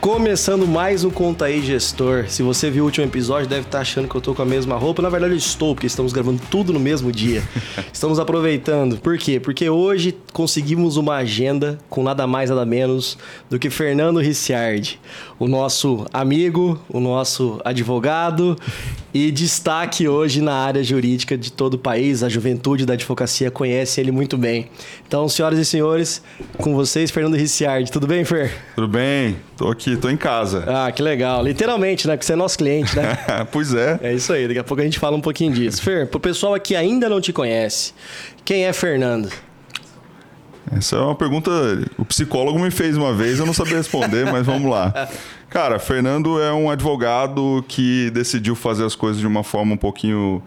Começando mais um Conta aí Gestor. Se você viu o último episódio, deve estar achando que eu tô com a mesma roupa. Na verdade, eu estou, porque estamos gravando tudo no mesmo dia. estamos aproveitando. Por quê? Porque hoje conseguimos uma agenda com nada mais, nada menos do que Fernando Ricciardi, o nosso amigo, o nosso advogado e destaque hoje na área jurídica de todo o país. A juventude da advocacia conhece ele muito bem. Então, senhoras e senhores, com vocês, Fernando Ricciardi. Tudo bem, Fer? Tudo bem, tô aqui, tô em casa. Ah, que legal. Literalmente, né? Porque você é nosso cliente, né? pois é. É isso aí, daqui a pouco a gente fala um pouquinho disso. Fer, pro pessoal aqui ainda não te conhece, quem é Fernando? Essa é uma pergunta. O psicólogo me fez uma vez, eu não sabia responder, mas vamos lá. Cara, Fernando é um advogado que decidiu fazer as coisas de uma forma um pouquinho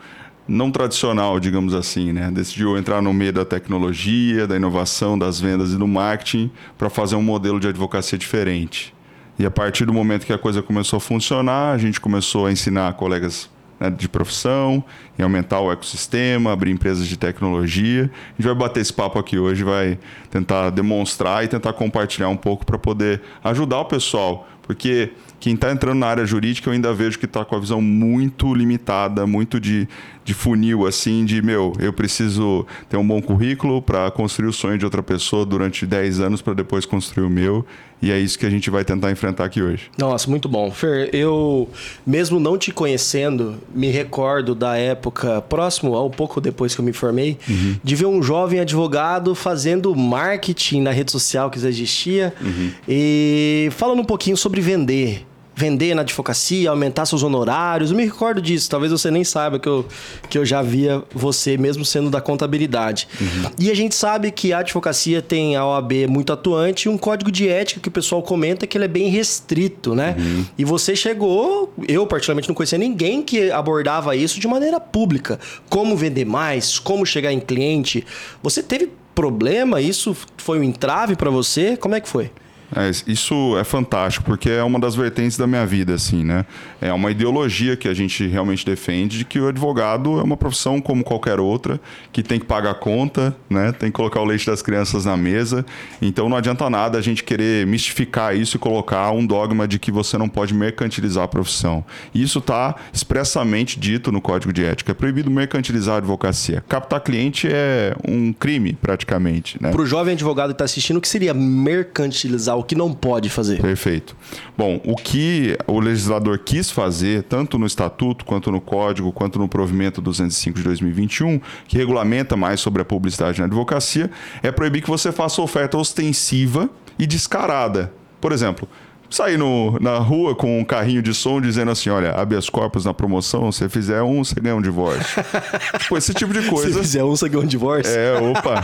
não tradicional, digamos assim, né? Decidiu entrar no meio da tecnologia, da inovação, das vendas e do marketing para fazer um modelo de advocacia diferente. E a partir do momento que a coisa começou a funcionar, a gente começou a ensinar colegas né, de profissão, em aumentar o ecossistema, abrir empresas de tecnologia. A gente vai bater esse papo aqui hoje, vai tentar demonstrar e tentar compartilhar um pouco para poder ajudar o pessoal porque quem está entrando na área jurídica eu ainda vejo que está com a visão muito limitada, muito de, de funil, assim, de, meu, eu preciso ter um bom currículo para construir o sonho de outra pessoa durante 10 anos para depois construir o meu. E é isso que a gente vai tentar enfrentar aqui hoje. Nossa, muito bom. Fer, eu, mesmo não te conhecendo, me recordo da época, próximo ao pouco depois que eu me formei, uhum. de ver um jovem advogado fazendo marketing na rede social que já existia uhum. e falando um pouquinho sobre vender vender na advocacia, aumentar seus honorários. Eu me recordo disso. Talvez você nem saiba que eu, que eu já via você, mesmo sendo da contabilidade. Uhum. E a gente sabe que a advocacia tem a OAB muito atuante e um código de ética que o pessoal comenta que ele é bem restrito, né? Uhum. E você chegou, eu particularmente não conhecia ninguém que abordava isso de maneira pública. Como vender mais, como chegar em cliente. Você teve problema? Isso foi um entrave para você? Como é que foi? É, isso é fantástico, porque é uma das vertentes da minha vida, assim, né? É uma ideologia que a gente realmente defende de que o advogado é uma profissão como qualquer outra, que tem que pagar a conta, né? Tem que colocar o leite das crianças na mesa. Então não adianta nada a gente querer mistificar isso e colocar um dogma de que você não pode mercantilizar a profissão. Isso está expressamente dito no Código de Ética. É proibido mercantilizar a advocacia. Captar cliente é um crime, praticamente. Né? Para o jovem advogado que está assistindo, o que seria mercantilizar o que não pode fazer. Perfeito. Bom, o que o legislador quis fazer, tanto no estatuto, quanto no código, quanto no provimento 205 de 2021, que regulamenta mais sobre a publicidade na advocacia, é proibir que você faça oferta ostensiva e descarada. Por exemplo, sair no, na rua com um carrinho de som dizendo assim: olha, habeas corpus na promoção, se fizer um, você ganha um divórcio. tipo, esse tipo de coisa. Se fizer um, você ganha um divórcio? É, opa.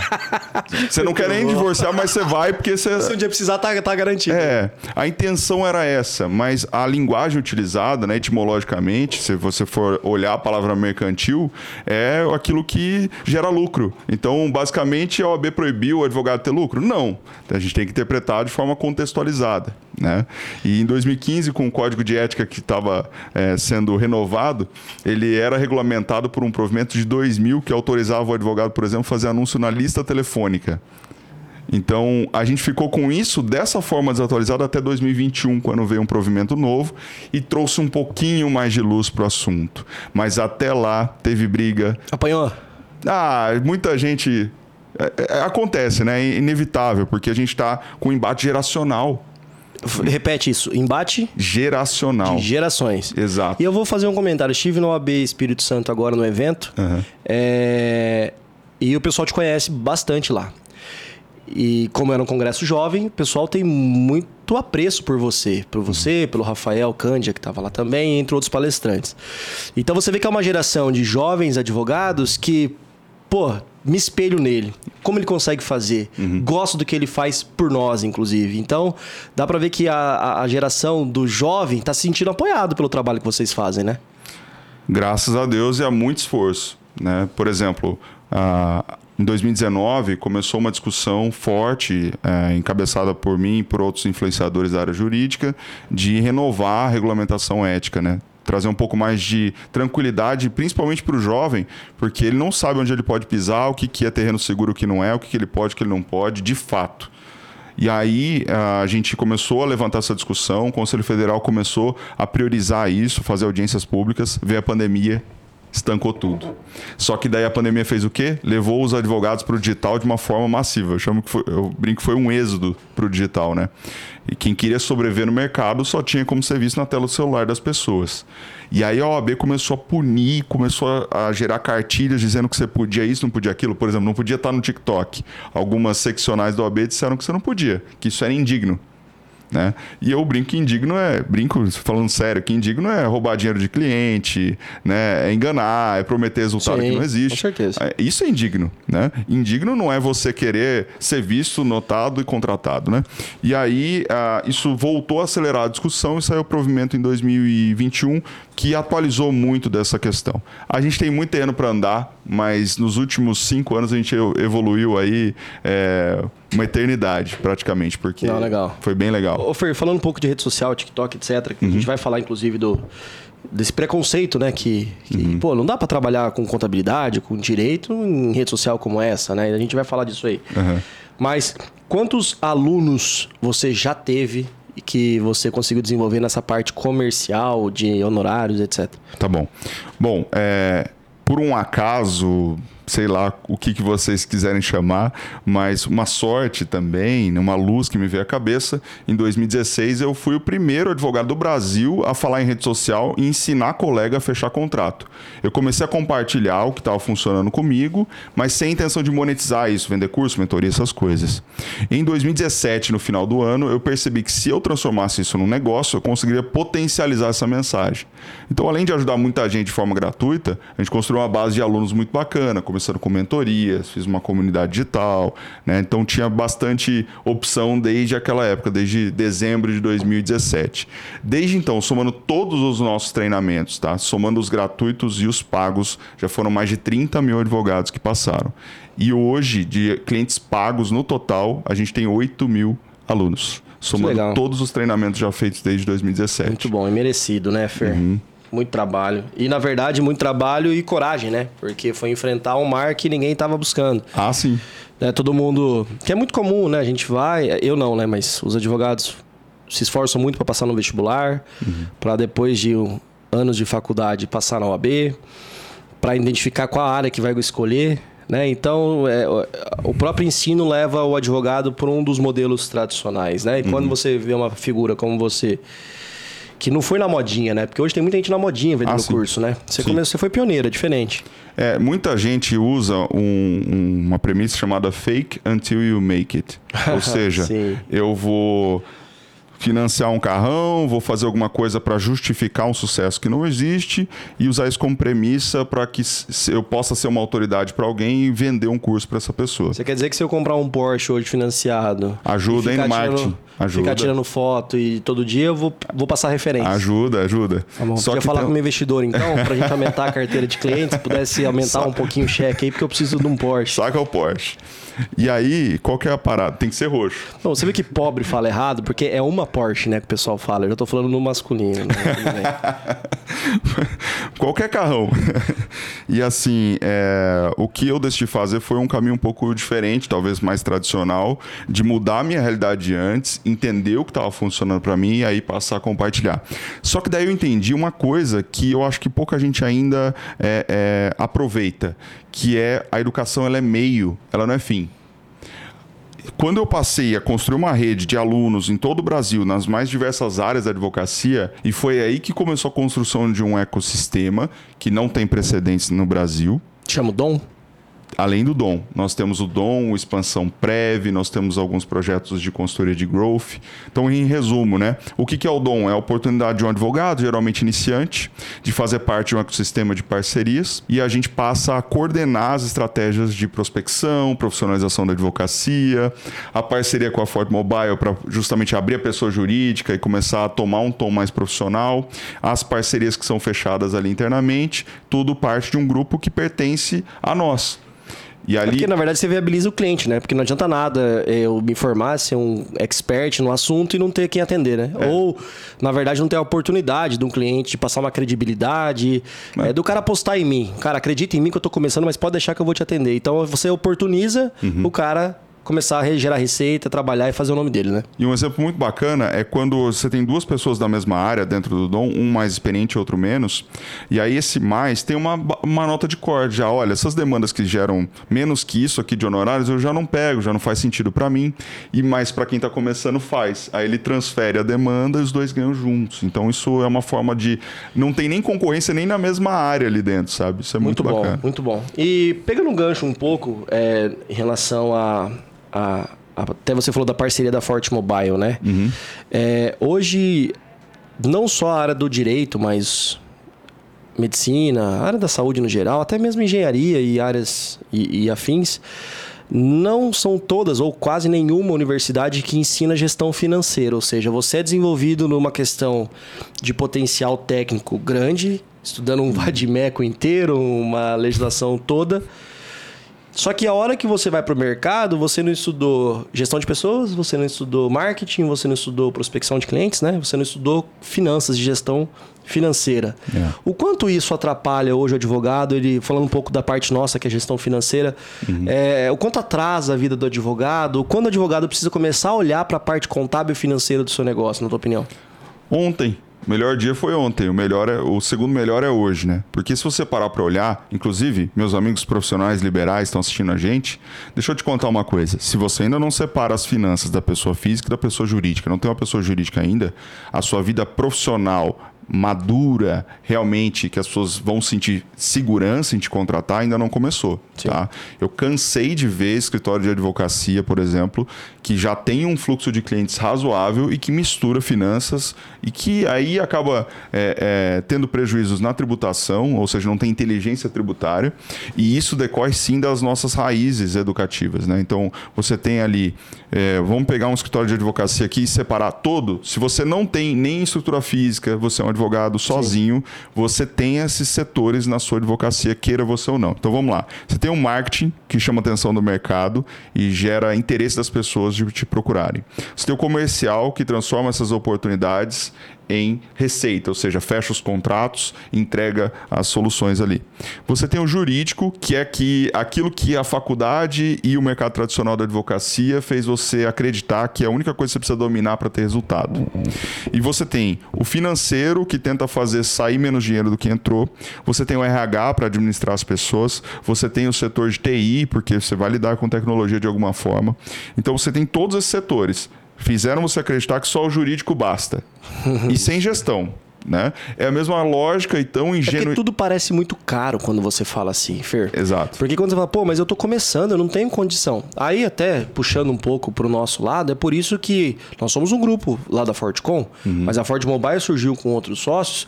Você não quer nem divorciar, mas você vai porque você. Se um dia precisar, tá, tá garantido. É. A intenção era essa, mas a linguagem utilizada, né, etimologicamente, se você for olhar a palavra mercantil, é aquilo que gera lucro. Então, basicamente, a OAB proibiu o advogado ter lucro? Não. A gente tem que interpretar de forma contextualizada. Né? E em 2015, com o código de ética que estava é, sendo renovado, ele era regulamentado por um provimento de 2000 que autorizava o advogado, por exemplo, fazer anúncio na lista telefônica. Então, a gente ficou com isso dessa forma desatualizada até 2021, quando veio um provimento novo e trouxe um pouquinho mais de luz para o assunto. Mas até lá teve briga. Apanhou? Ah, muita gente. É, é, acontece, né? É inevitável, porque a gente está com um embate geracional. Repete isso. Embate geracional. De gerações. Exato. E eu vou fazer um comentário. Estive no OAB Espírito Santo agora no evento. Uhum. É... E o pessoal te conhece bastante lá. E como era um congresso jovem, o pessoal tem muito apreço por você. Por você, uhum. pelo Rafael Cândia, que estava lá também, entre outros palestrantes. Então você vê que é uma geração de jovens advogados que, pô, me espelho nele. Como ele consegue fazer. Uhum. Gosto do que ele faz por nós, inclusive. Então, dá para ver que a, a geração do jovem está se sentindo apoiado pelo trabalho que vocês fazem, né? Graças a Deus e há muito esforço. Né? Por exemplo, a, em 2019 começou uma discussão forte, é, encabeçada por mim e por outros influenciadores da área jurídica, de renovar a regulamentação ética, né? Trazer um pouco mais de tranquilidade, principalmente para o jovem, porque ele não sabe onde ele pode pisar, o que, que é terreno seguro, o que não é, o que, que ele pode, o que ele não pode, de fato. E aí a gente começou a levantar essa discussão, o Conselho Federal começou a priorizar isso, fazer audiências públicas, veio a pandemia estancou tudo. Só que daí a pandemia fez o quê? Levou os advogados para o digital de uma forma massiva. Eu chamo que foi, eu brinco que foi um êxodo para o digital, né? E quem queria sobreviver no mercado só tinha como ser visto na tela do celular das pessoas. E aí a OAB começou a punir, começou a gerar cartilhas dizendo que você podia isso, não podia aquilo. Por exemplo, não podia estar no TikTok. Algumas seccionais da OAB disseram que você não podia, que isso era indigno. Né? E eu brinco que indigno é, brinco falando sério, que indigno é roubar dinheiro de cliente, né? é enganar, é prometer resultado Sim, que não existe. Com certeza. É, isso é indigno. Né? Indigno não é você querer ser visto, notado e contratado. Né? E aí uh, isso voltou a acelerar a discussão e saiu o provimento em 2021 que atualizou muito dessa questão. A gente tem muito terreno para andar, mas nos últimos cinco anos a gente evoluiu aí é, uma eternidade, praticamente, porque Não, legal. foi bem legal. Ô, Fer, falando um pouco de rede social, TikTok, etc., uhum. a gente vai falar, inclusive, do desse preconceito, né? Que, que uhum. pô, não dá para trabalhar com contabilidade, com direito em rede social como essa, né? A gente vai falar disso aí. Uhum. Mas quantos alunos você já teve que você conseguiu desenvolver nessa parte comercial, de honorários, etc? Tá bom. Bom, é, por um acaso, sei lá o que, que vocês quiserem chamar, mas uma sorte também, uma luz que me veio à cabeça. Em 2016, eu fui o primeiro advogado do Brasil a falar em rede social e ensinar colega a fechar contrato. Eu comecei a compartilhar o que estava funcionando comigo, mas sem intenção de monetizar isso, vender curso, mentoria, essas coisas. Em 2017, no final do ano, eu percebi que se eu transformasse isso num negócio, eu conseguiria potencializar essa mensagem. Então, além de ajudar muita gente de forma gratuita, a gente construiu uma base de alunos muito bacana, começando com mentorias, fiz uma comunidade digital, né? Então tinha bastante opção desde aquela época, desde dezembro de 2017. Desde então, somando todos os nossos treinamentos, tá? Somando os gratuitos e os pagos, já foram mais de 30 mil advogados que passaram. E hoje, de clientes pagos no total, a gente tem 8 mil alunos somando todos os treinamentos já feitos desde 2017. Muito bom, e merecido, né, Fer? Uhum. Muito trabalho. E, na verdade, muito trabalho e coragem, né? Porque foi enfrentar um mar que ninguém estava buscando. Ah, sim. É, todo mundo... Que é muito comum, né? A gente vai... Eu não, né? Mas os advogados se esforçam muito para passar no vestibular, uhum. para depois de anos de faculdade passar na OAB, para identificar qual área que vai escolher. Né? Então, é, o próprio ensino leva o advogado por um dos modelos tradicionais. Né? E uhum. quando você vê uma figura como você que não foi na modinha, né? Porque hoje tem muita gente na modinha vendendo ah, curso, né? Você, começou, você foi pioneira, é diferente. É, muita gente usa um, um, uma premissa chamada fake until you make it. Ou seja, eu vou financiar um carrão, vou fazer alguma coisa para justificar um sucesso que não existe e usar isso como premissa para que eu possa ser uma autoridade para alguém e vender um curso para essa pessoa. Você quer dizer que se eu comprar um Porsche hoje financiado, ajuda aí no marketing, ajuda. Ficar tirando foto e todo dia eu vou, vou passar referência. Ajuda, ajuda. Tá bom, Só que falar tem... com o meu investidor então, para a gente aumentar a carteira de clientes, pudesse aumentar Saca. um pouquinho o cheque aí porque eu preciso de um Porsche. Saca o Porsche. E aí, qual que é a parada? Tem que ser roxo. Não, você vê que pobre fala errado, porque é uma Porsche, né, que o pessoal fala. Eu já tô falando no masculino. Né? Qualquer carrão. e assim, é, o que eu decidi fazer foi um caminho um pouco diferente, talvez mais tradicional, de mudar a minha realidade antes, entender o que estava funcionando para mim e aí passar a compartilhar. Só que daí eu entendi uma coisa que eu acho que pouca gente ainda é, é, aproveita, que é a educação ela é meio, ela não é fim quando eu passei a construir uma rede de alunos em todo o Brasil, nas mais diversas áreas da advocacia, e foi aí que começou a construção de um ecossistema que não tem precedentes no Brasil. Chama o Dom? Além do Dom, nós temos o Dom, Expansão Prev, nós temos alguns projetos de consultoria de growth. Então, em resumo, né, o que é o Dom? É a oportunidade de um advogado, geralmente iniciante, de fazer parte de um ecossistema de parcerias e a gente passa a coordenar as estratégias de prospecção, profissionalização da advocacia, a parceria com a Ford Mobile para justamente abrir a pessoa jurídica e começar a tomar um tom mais profissional, as parcerias que são fechadas ali internamente, tudo parte de um grupo que pertence a nós. E ali... Porque, na verdade, você viabiliza o cliente, né? Porque não adianta nada eu me formar, ser um expert no assunto e não ter quem atender, né? É. Ou, na verdade, não ter a oportunidade de um cliente de passar uma credibilidade, é. É, do cara apostar em mim. Cara, acredita em mim que eu tô começando, mas pode deixar que eu vou te atender. Então, você oportuniza uhum. o cara começar a gerar receita, trabalhar e fazer o nome dele, né? E um exemplo muito bacana é quando você tem duas pessoas da mesma área dentro do Dom, um mais experiente e outro menos, e aí esse mais tem uma, uma nota de corte. Já, olha, essas demandas que geram menos que isso aqui de honorários, eu já não pego, já não faz sentido para mim, e mais para quem está começando faz. Aí ele transfere a demanda e os dois ganham juntos. Então isso é uma forma de. Não tem nem concorrência nem na mesma área ali dentro, sabe? Isso é muito, muito bacana. bom, muito bom. E pegando um gancho um pouco é, em relação a, a, a, Até você falou da parceria da Forte Mobile, né? Uhum. É, hoje, não só a área do direito, mas medicina, área da saúde no geral, até mesmo engenharia e áreas e, e afins, não são todas ou quase nenhuma universidade que ensina gestão financeira, ou seja, você é desenvolvido numa questão de potencial técnico grande, estudando um vadimeco inteiro, uma legislação toda. Só que a hora que você vai para o mercado, você não estudou gestão de pessoas, você não estudou marketing, você não estudou prospecção de clientes, né? Você não estudou finanças de gestão financeira. É. O quanto isso atrapalha hoje o advogado, ele falando um pouco da parte nossa, que é gestão financeira, é, o quanto atrasa a vida do advogado, quando o advogado precisa começar a olhar para a parte contábil e financeira do seu negócio, na tua opinião? Ontem. O melhor dia foi ontem, o melhor é, o segundo melhor é hoje, né? Porque se você parar para olhar, inclusive, meus amigos profissionais liberais estão assistindo a gente, deixa eu te contar uma coisa. Se você ainda não separa as finanças da pessoa física e da pessoa jurídica, não tem uma pessoa jurídica ainda, a sua vida profissional madura realmente que as pessoas vão sentir segurança em te contratar ainda não começou, tá? Eu cansei de ver escritório de advocacia, por exemplo, que já tem um fluxo de clientes razoável e que mistura finanças e que aí acaba é, é, tendo prejuízos na tributação, ou seja, não tem inteligência tributária e isso decorre sim das nossas raízes educativas, né? Então você tem ali, é, vamos pegar um escritório de advocacia aqui e separar todo. Se você não tem nem estrutura física, você é um advogado sozinho, você tem esses setores na sua advocacia, queira você ou não. Então vamos lá. Você tem um marketing que chama atenção do mercado e gera interesse das pessoas de te procurarem. Você tem o comercial que transforma essas oportunidades em receita, ou seja, fecha os contratos, entrega as soluções ali. Você tem o jurídico, que é que aquilo que a faculdade e o mercado tradicional da advocacia fez você acreditar que é a única coisa que você precisa dominar para ter resultado. E você tem o financeiro, que tenta fazer sair menos dinheiro do que entrou. Você tem o RH para administrar as pessoas. Você tem o setor de TI, porque você vai lidar com tecnologia de alguma forma. Então você tem todos esses setores fizeram você acreditar que só o jurídico basta. e sem gestão. Né? É a mesma lógica e tão É ingênua. porque tudo parece muito caro quando você fala assim, Fer. Exato. Porque quando você fala, pô, mas eu tô começando, eu não tenho condição. Aí, até puxando um pouco pro nosso lado, é por isso que nós somos um grupo lá da Fortcom, mas a Ford Mobile surgiu com outros sócios.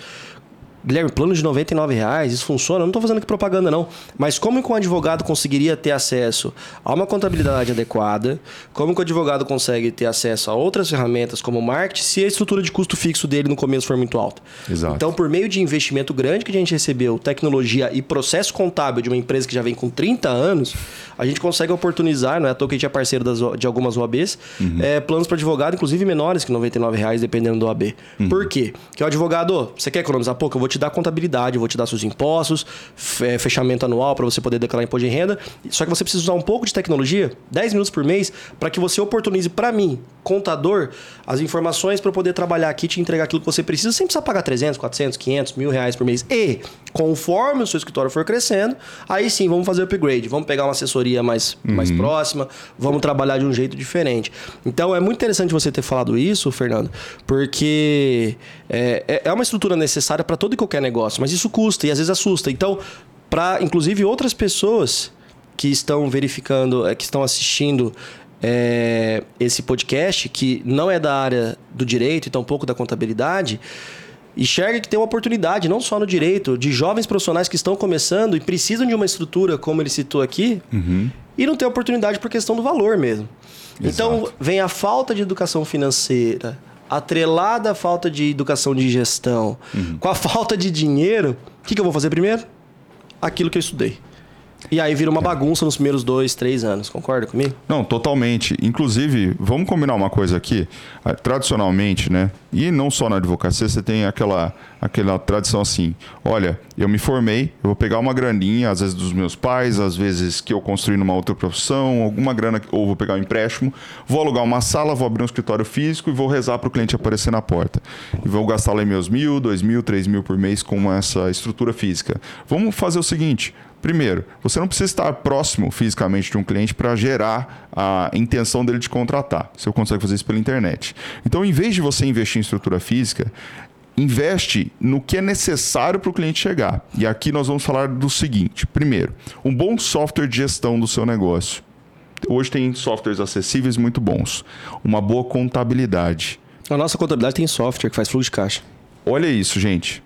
Guilherme, plano de 99 reais, isso funciona? Eu não estou fazendo aqui propaganda, não. Mas como que um advogado conseguiria ter acesso a uma contabilidade adequada? Como que o advogado consegue ter acesso a outras ferramentas como marketing se a estrutura de custo fixo dele no começo for muito alta? Exato. Então, por meio de investimento grande que a gente recebeu, tecnologia e processo contábil de uma empresa que já vem com 30 anos, a gente consegue oportunizar, não é à toa que a gente é parceiro das, O- de algumas OABs, é, planos para advogado, inclusive menores que 99 reais, dependendo do OAB. Por quê? Porque o advogado, "Ô, você quer economizar pouco? Eu vou te dar contabilidade, vou te dar seus impostos, fe- fechamento anual para você poder declarar imposto de renda. Só que você precisa usar um pouco de tecnologia, 10 minutos por mês, para que você oportunize para mim, contador, as informações para eu poder trabalhar aqui e te entregar aquilo que você precisa, sem precisar pagar 300, 400, 500, mil reais por mês. E, conforme o seu escritório for crescendo, aí sim, vamos fazer upgrade, vamos pegar uma assessoria mais, mais próxima, vamos trabalhar de um jeito diferente. Então, é muito interessante você ter falado isso, Fernando, porque é, é- é uma estrutura necessária para todo e qualquer negócio, mas isso custa e às vezes assusta. Então, para inclusive outras pessoas que estão verificando, eh, que estão assistindo eh, esse podcast, que não é da área do direito e tampouco da contabilidade, enxerga que tem uma oportunidade, não só no direito, de jovens profissionais que estão começando e precisam de uma estrutura, como ele citou aqui, e não tem oportunidade por questão do valor mesmo. Então, Exato. vem a falta de educação financeira, atrelada à falta de educação de gestão, com a falta de dinheiro, o que, que eu vou fazer primeiro? Aquilo que eu estudei. E aí vira uma bagunça nos primeiros dois, três anos. Concorda comigo? Não, totalmente. Inclusive, vamos combinar uma coisa aqui. Ah, tradicionalmente, né? E não só na advocacia, você tem aquela, aquela tradição assim: olha, eu me formei, eu vou pegar uma graninha, às vezes dos meus pais, às vezes que eu construí numa outra profissão, alguma grana, ou vou pegar um empréstimo, vou alugar uma sala, vou abrir um escritório físico e vou rezar para o cliente aparecer na porta. E vou gastar lá meus mil, dois mil, três mil por mês com essa estrutura física. Vamos fazer o seguinte: Primeiro, você não precisa estar próximo fisicamente de um cliente para gerar a intenção dele de contratar. Você consegue fazer isso pela internet. Então, em vez de você investir em estrutura física, investe no que é necessário para o cliente chegar. E aqui nós vamos falar do seguinte: primeiro, um bom software de gestão do seu negócio. Hoje tem softwares acessíveis muito bons. Uma boa contabilidade. A nossa contabilidade tem software que faz fluxo de caixa. Olha isso, gente.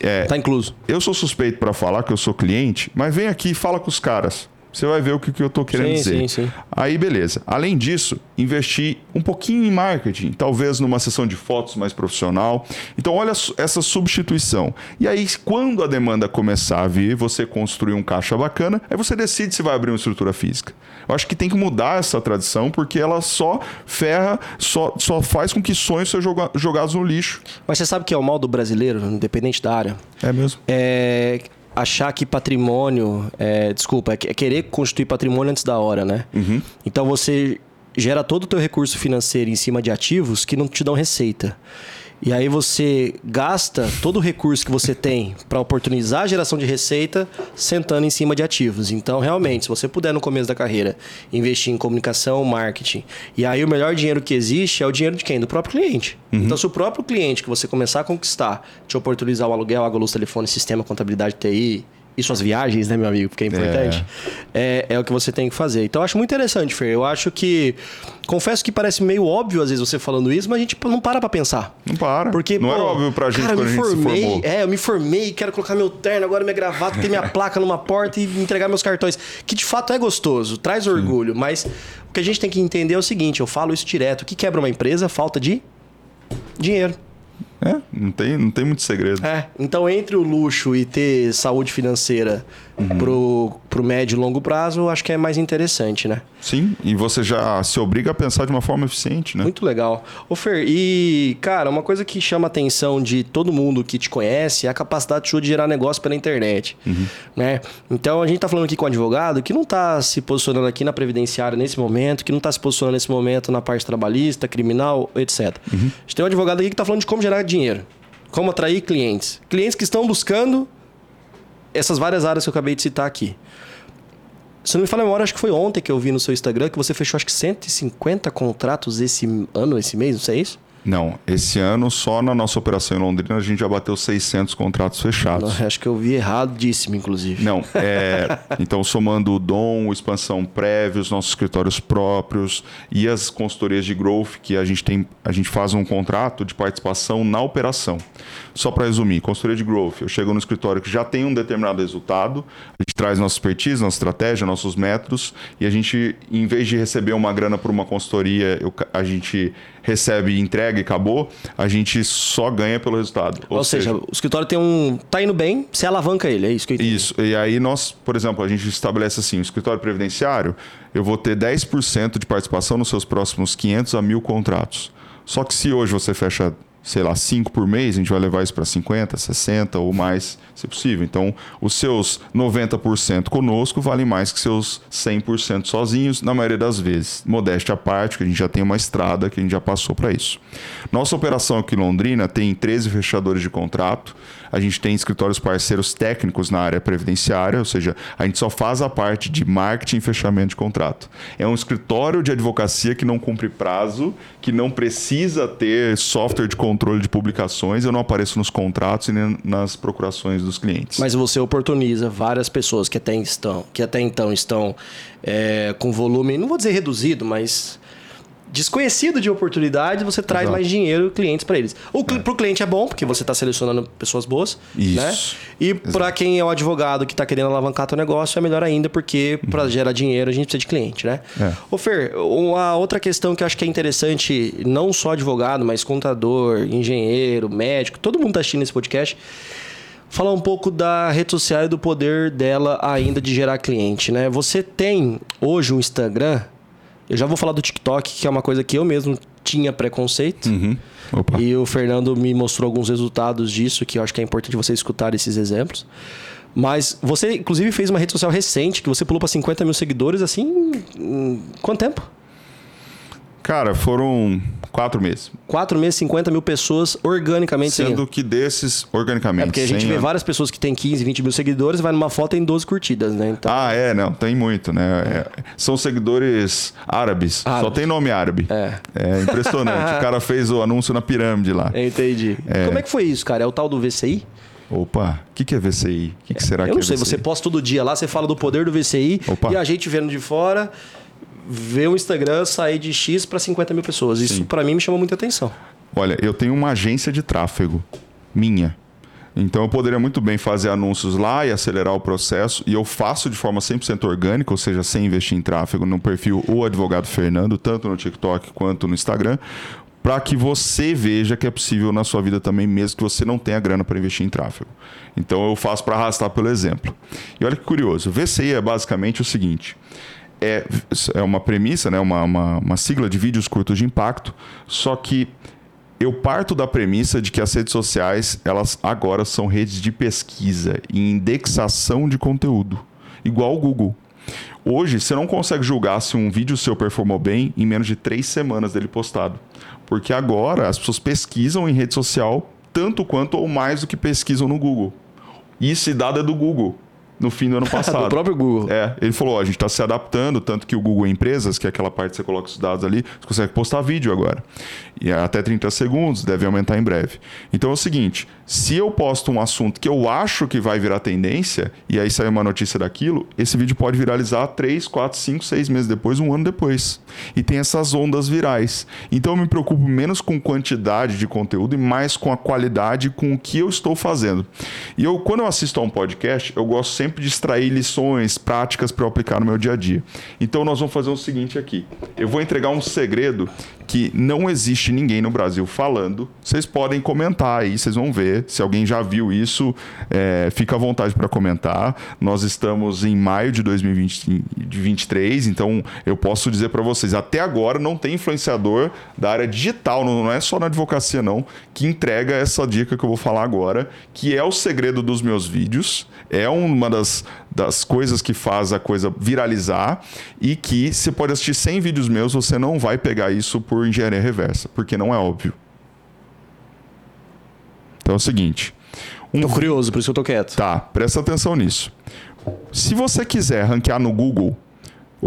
É, tá incluso. Eu sou suspeito para falar que eu sou cliente, mas vem aqui e fala com os caras. Você vai ver o que, que eu estou querendo sim, dizer. Sim, sim. Aí, beleza. Além disso, investir um pouquinho em marketing, talvez numa sessão de fotos mais profissional. Então, olha essa substituição. E aí, quando a demanda começar a vir, você construir um caixa bacana, aí você decide se vai abrir uma estrutura física. Eu acho que tem que mudar essa tradição, porque ela só ferra, só, só faz com que sonhos sejam jogados no lixo. Mas você sabe que é o mal do brasileiro, independente da área? É mesmo? É achar que patrimônio. É, desculpa, é querer constituir patrimônio antes da hora, né? Uhum. Então você gera todo o teu recurso financeiro em cima de ativos que não te dão receita. E aí você gasta todo o recurso que você tem para oportunizar a geração de receita sentando em cima de ativos. Então, realmente, se você puder no começo da carreira investir em comunicação, marketing, e aí o melhor dinheiro que existe é o dinheiro de quem? Do próprio cliente. Uhum. Então, se o próprio cliente que você começar a conquistar te oportunizar o aluguel, água, luz, telefone, sistema, contabilidade, TI, e suas viagens, né, meu amigo? Porque é importante. É. é. É, o que você tem que fazer. Então eu acho muito interessante, Fer. Eu acho que. Confesso que parece meio óbvio, às vezes, você falando isso, mas a gente não para pra pensar. Não para. Porque, não pô, era óbvio pra gente cara, quando a gente formei, se formou. É, eu me formei, quero colocar meu terno, agora minha gravata, ter minha placa numa porta e entregar meus cartões. Que de fato é gostoso, traz orgulho, Sim. mas o que a gente tem que entender é o seguinte: eu falo isso direto. O que quebra uma empresa? Falta de dinheiro. É, não tem, não tem muito segredo. É, então entre o luxo e ter saúde financeira uhum. pro, pro médio e longo prazo, eu acho que é mais interessante, né? Sim, e você já se obriga a pensar de uma forma eficiente, né? Muito legal. Ô Fer, e cara, uma coisa que chama a atenção de todo mundo que te conhece é a capacidade sua de gerar negócio pela internet, uhum. né? Então a gente tá falando aqui com um advogado que não tá se posicionando aqui na previdenciária nesse momento, que não tá se posicionando nesse momento na parte trabalhista, criminal, etc. Uhum. A gente tem um advogado aqui que tá falando de como gerar dinheiro, como atrair clientes. Clientes que estão buscando essas várias áreas que eu acabei de citar aqui. Se não me falha a memória, acho que foi ontem que eu vi no seu Instagram que você fechou acho que 150 contratos esse ano, esse mês, não sei isso? Não, esse ano só na nossa operação em Londrina a gente já bateu 600 contratos fechados. Não, acho que eu vi erradíssimo, inclusive. Não, é, então somando o Dom, Expansão Prévio, os nossos escritórios próprios e as consultorias de growth que a gente tem, a gente faz um contrato de participação na operação. Só para resumir, consultoria de growth, eu chego no escritório que já tem um determinado resultado, a gente traz nossa expertise, nossa estratégia, nossos métodos e a gente, em vez de receber uma grana por uma consultoria, eu, a gente recebe entrega e acabou, a gente só ganha pelo resultado. Ou, Ou seja, seja, o escritório tem um. tá indo bem, você alavanca ele, é isso que eu entendi. Isso. E aí nós, por exemplo, a gente estabelece assim: o escritório previdenciário, eu vou ter 10% de participação nos seus próximos 500 a 1000 contratos. Só que se hoje você fecha sei lá, 5 por mês, a gente vai levar isso para 50, 60 ou mais, se possível. Então, os seus 90% conosco valem mais que seus 100% sozinhos, na maioria das vezes. Modéstia à parte, que a gente já tem uma estrada que a gente já passou para isso. Nossa operação aqui em Londrina tem 13 fechadores de contrato. A gente tem escritórios parceiros técnicos na área previdenciária, ou seja, a gente só faz a parte de marketing e fechamento de contrato. É um escritório de advocacia que não cumpre prazo, que não precisa ter software de controle de publicações, eu não apareço nos contratos e nem nas procurações dos clientes. Mas você oportuniza várias pessoas que até, estão, que até então estão é, com volume, não vou dizer reduzido, mas desconhecido de oportunidade, você traz Exato. mais dinheiro e clientes para eles. O é. Para o cliente é bom, porque você está selecionando pessoas boas. Isso. Né? E para quem é o advogado que está querendo alavancar seu negócio, é melhor ainda, porque uhum. para gerar dinheiro a gente precisa de cliente, né? É. Ô Fer, uma outra questão que eu acho que é interessante, não só advogado, mas contador, engenheiro, médico, todo mundo está assistindo esse podcast. falar um pouco da rede social e do poder dela ainda de gerar cliente, né? Você tem hoje um Instagram, eu já vou falar do TikTok, que é uma coisa que eu mesmo tinha preconceito. Uhum. E o Fernando me mostrou alguns resultados disso, que eu acho que é importante você escutar esses exemplos. Mas você, inclusive, fez uma rede social recente, que você pulou para 50 mil seguidores, assim, quanto tempo? Cara, foram quatro meses. Quatro meses, 50 mil pessoas organicamente Sendo seguindo. que desses, organicamente. É porque a gente vê várias pessoas que têm 15, 20 mil seguidores, vai numa foto e tem 12 curtidas, né? Então, Ah, é, não, tem muito, né? É, são seguidores árabes. Só Árabes. tem nome árabe. É. É impressionante. o cara fez o anúncio na pirâmide lá. entendi. Como é que foi isso, cara? É o tal do VCI? Opa, o que, que é VCI? O que, que será eu que não é sei, VCI? você posta todo dia lá, você fala do poder do VCI Opa. e a gente vendo de fora vê o Instagram sair de X para 50 mil pessoas. Isso pra mim me chamou muita atenção. Olha, eu tenho uma agência de tráfego minha. Então eu poderia muito bem fazer anúncios lá e acelerar o processo. E eu faço de forma 100% orgânica, ou seja, sem investir em tráfego, no perfil O Advogado Fernando, tanto no TikTok quanto no Instagram, para que você veja que é possível na sua vida também, mesmo que você não tenha grana para investir em tráfego. Então eu faço para arrastar pelo exemplo. E olha que curioso, o VCI é basicamente o seguinte. É, é uma premissa, né? uma, uma, uma sigla de vídeos curtos de impacto, só que eu parto da premissa de que as redes sociais, elas agora são redes de pesquisa e indexação de conteúdo, igual o Google. Hoje, você não consegue julgar se um vídeo seu performou bem em menos de três semanas dele postado. Porque agora as pessoas pesquisam em rede social tanto quanto ou mais do que pesquisam no Google. E esse dado é do Google, no fim do ano passado. do próprio Google. É, ele falou, ó, a gente está se adaptando, tanto que o Google Empresas, que é aquela parte que você coloca os dados ali, você consegue postar vídeo agora. E é até 30 segundos, deve aumentar em breve. Então é o seguinte, se eu posto um assunto que eu acho que vai virar tendência, e aí sai uma notícia daquilo, esse vídeo pode viralizar 3, 4, 5, 6 meses depois, um ano depois. E tem essas ondas virais. Então eu me preocupo menos com quantidade de conteúdo e mais com a qualidade com o que eu estou fazendo. E eu, quando eu assisto a um podcast, eu gosto sempre de extrair lições, práticas para eu aplicar no meu dia a dia. Então nós vamos fazer o seguinte aqui. Eu vou entregar um segredo que não existe ninguém no Brasil falando. Vocês podem comentar aí, vocês vão ver. Se alguém já viu isso, é, fica à vontade para comentar. Nós estamos em maio de 2023, então eu posso dizer para vocês, até agora não tem influenciador da área digital, não, é só na advocacia não, que entrega essa dica que eu vou falar agora, que é o segredo dos meus vídeos, é uma das, das coisas que faz a coisa viralizar e que você pode assistir 100 vídeos meus, você não vai pegar isso por engenharia reversa, porque não é óbvio. Então é o seguinte. Um Tô curioso, por isso que eu tô quieto. Tá, presta atenção nisso. Se você quiser ranquear no Google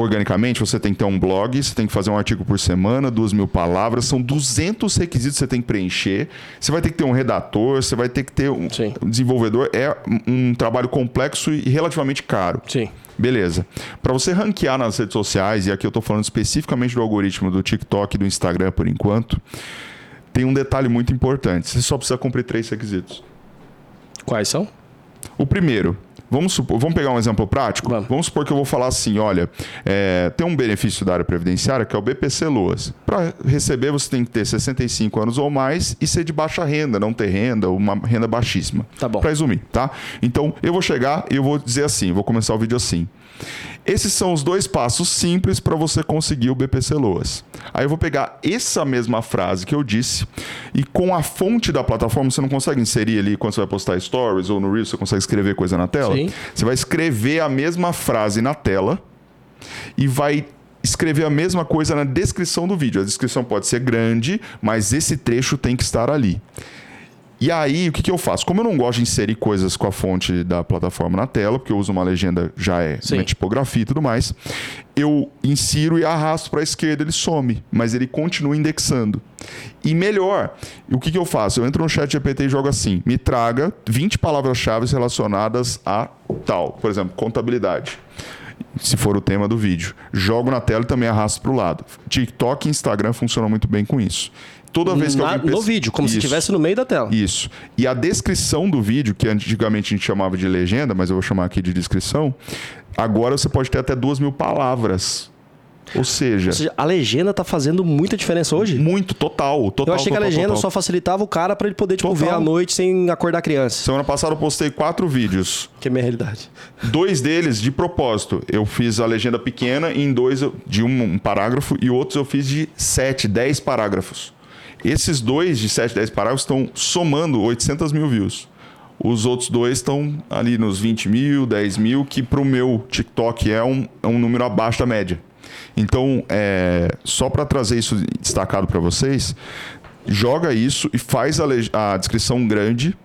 organicamente, você tem que ter um blog, você tem que fazer um artigo por semana, duas mil palavras, são 200 requisitos que você tem que preencher. Você vai ter que ter um redator, você vai ter que ter um desenvolvedor. É um trabalho complexo e relativamente caro. Sim. Beleza. Para você ranquear nas redes sociais, e aqui eu estou falando especificamente do algoritmo do TikTok e do Instagram por enquanto, tem um detalhe muito importante. Você só precisa cumprir três requisitos. Quais são? O primeiro, vamos, supor, vamos pegar um exemplo prático? Vamos. supor que eu vou falar assim: olha, é, tem um benefício da área previdenciária que é o BPC Loas. Para receber, você tem que ter 65 anos ou mais e ser de baixa renda, não ter renda, uma renda baixíssima. Tá bom. Para resumir, tá? Então, eu vou chegar e eu vou dizer assim: vou começar o vídeo assim. Esses são os dois passos simples para você conseguir o BPC Loas. Aí eu vou pegar essa mesma frase que eu disse e com a fonte da plataforma, você não consegue inserir ali quando você vai postar stories ou no Reels, você consegue escrever coisa na tela? Sim. Você vai escrever a mesma frase na tela e vai escrever a mesma coisa na descrição do vídeo. A descrição pode ser grande, mas esse trecho tem que estar ali. E aí, o que, que eu faço? Como eu não gosto de inserir coisas com a fonte da plataforma na tela, porque eu uso uma legenda já é Sim. uma tipografia e tudo mais, eu insiro e arrasto para a esquerda, ele some, mas ele continua indexando. E melhor, o que, que eu faço? Eu entro no chat GPT e jogo assim: me traga 20 palavras-chave relacionadas a tal, por exemplo, contabilidade se for o tema do vídeo. Jogo na tela e também arrasto para o lado. TikTok e Instagram funcionam muito bem com isso. Toda vez que Na- alguém no vídeo, como se Isso. estivesse no meio da tela. Isso. E a descrição do vídeo, que antigamente a gente chamava de legenda, mas eu vou chamar aqui de descrição, agora você pode ter até duas mil palavras. Ou seja, Ou seja, a legenda tá fazendo muita diferença hoje. muito, total, total. Eu achei que a total, legenda total. só facilitava o cara pra ele poder, tipo, ver Total. à noite sem acordar a criança. Semana passada eu postei quatro vídeos. Que é minha realidade. Dois deles de propósito. Eu fiz a legenda pequena em dois de um, parágrafo e outros eu fiz de sete, dez parágrafos. Esses dois de sete, dez parágrafos estão somando 800 mil views. Os outros dois estão ali nos 20 mil, 10 mil, que para o meu TikTok é um, é um número abaixo da média. Então, é, só para trazer isso destacado para vocês, joga isso e faz a, a descrição grande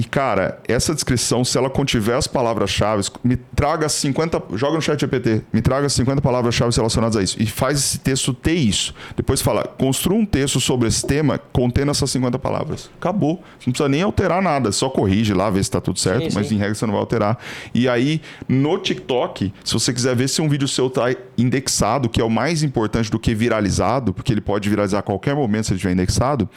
e, cara, essa descrição, se ela contiver as palavras-chave, me traga 50. Joga no chat GPT, me traga 50 palavras-chave relacionadas a isso. E faz esse texto ter isso. Depois fala, construa um texto sobre esse tema contendo essas 50 palavras. Acabou. Você não precisa nem alterar nada. Só corrige lá, vê se está tudo certo, Sim, mas sim. em regra você não vai alterar. E aí, no TikTok, se você quiser ver se um vídeo seu tá indexado, que é o mais importante do que viralizado, porque ele pode viralizar a qualquer momento se ele estiver indexado,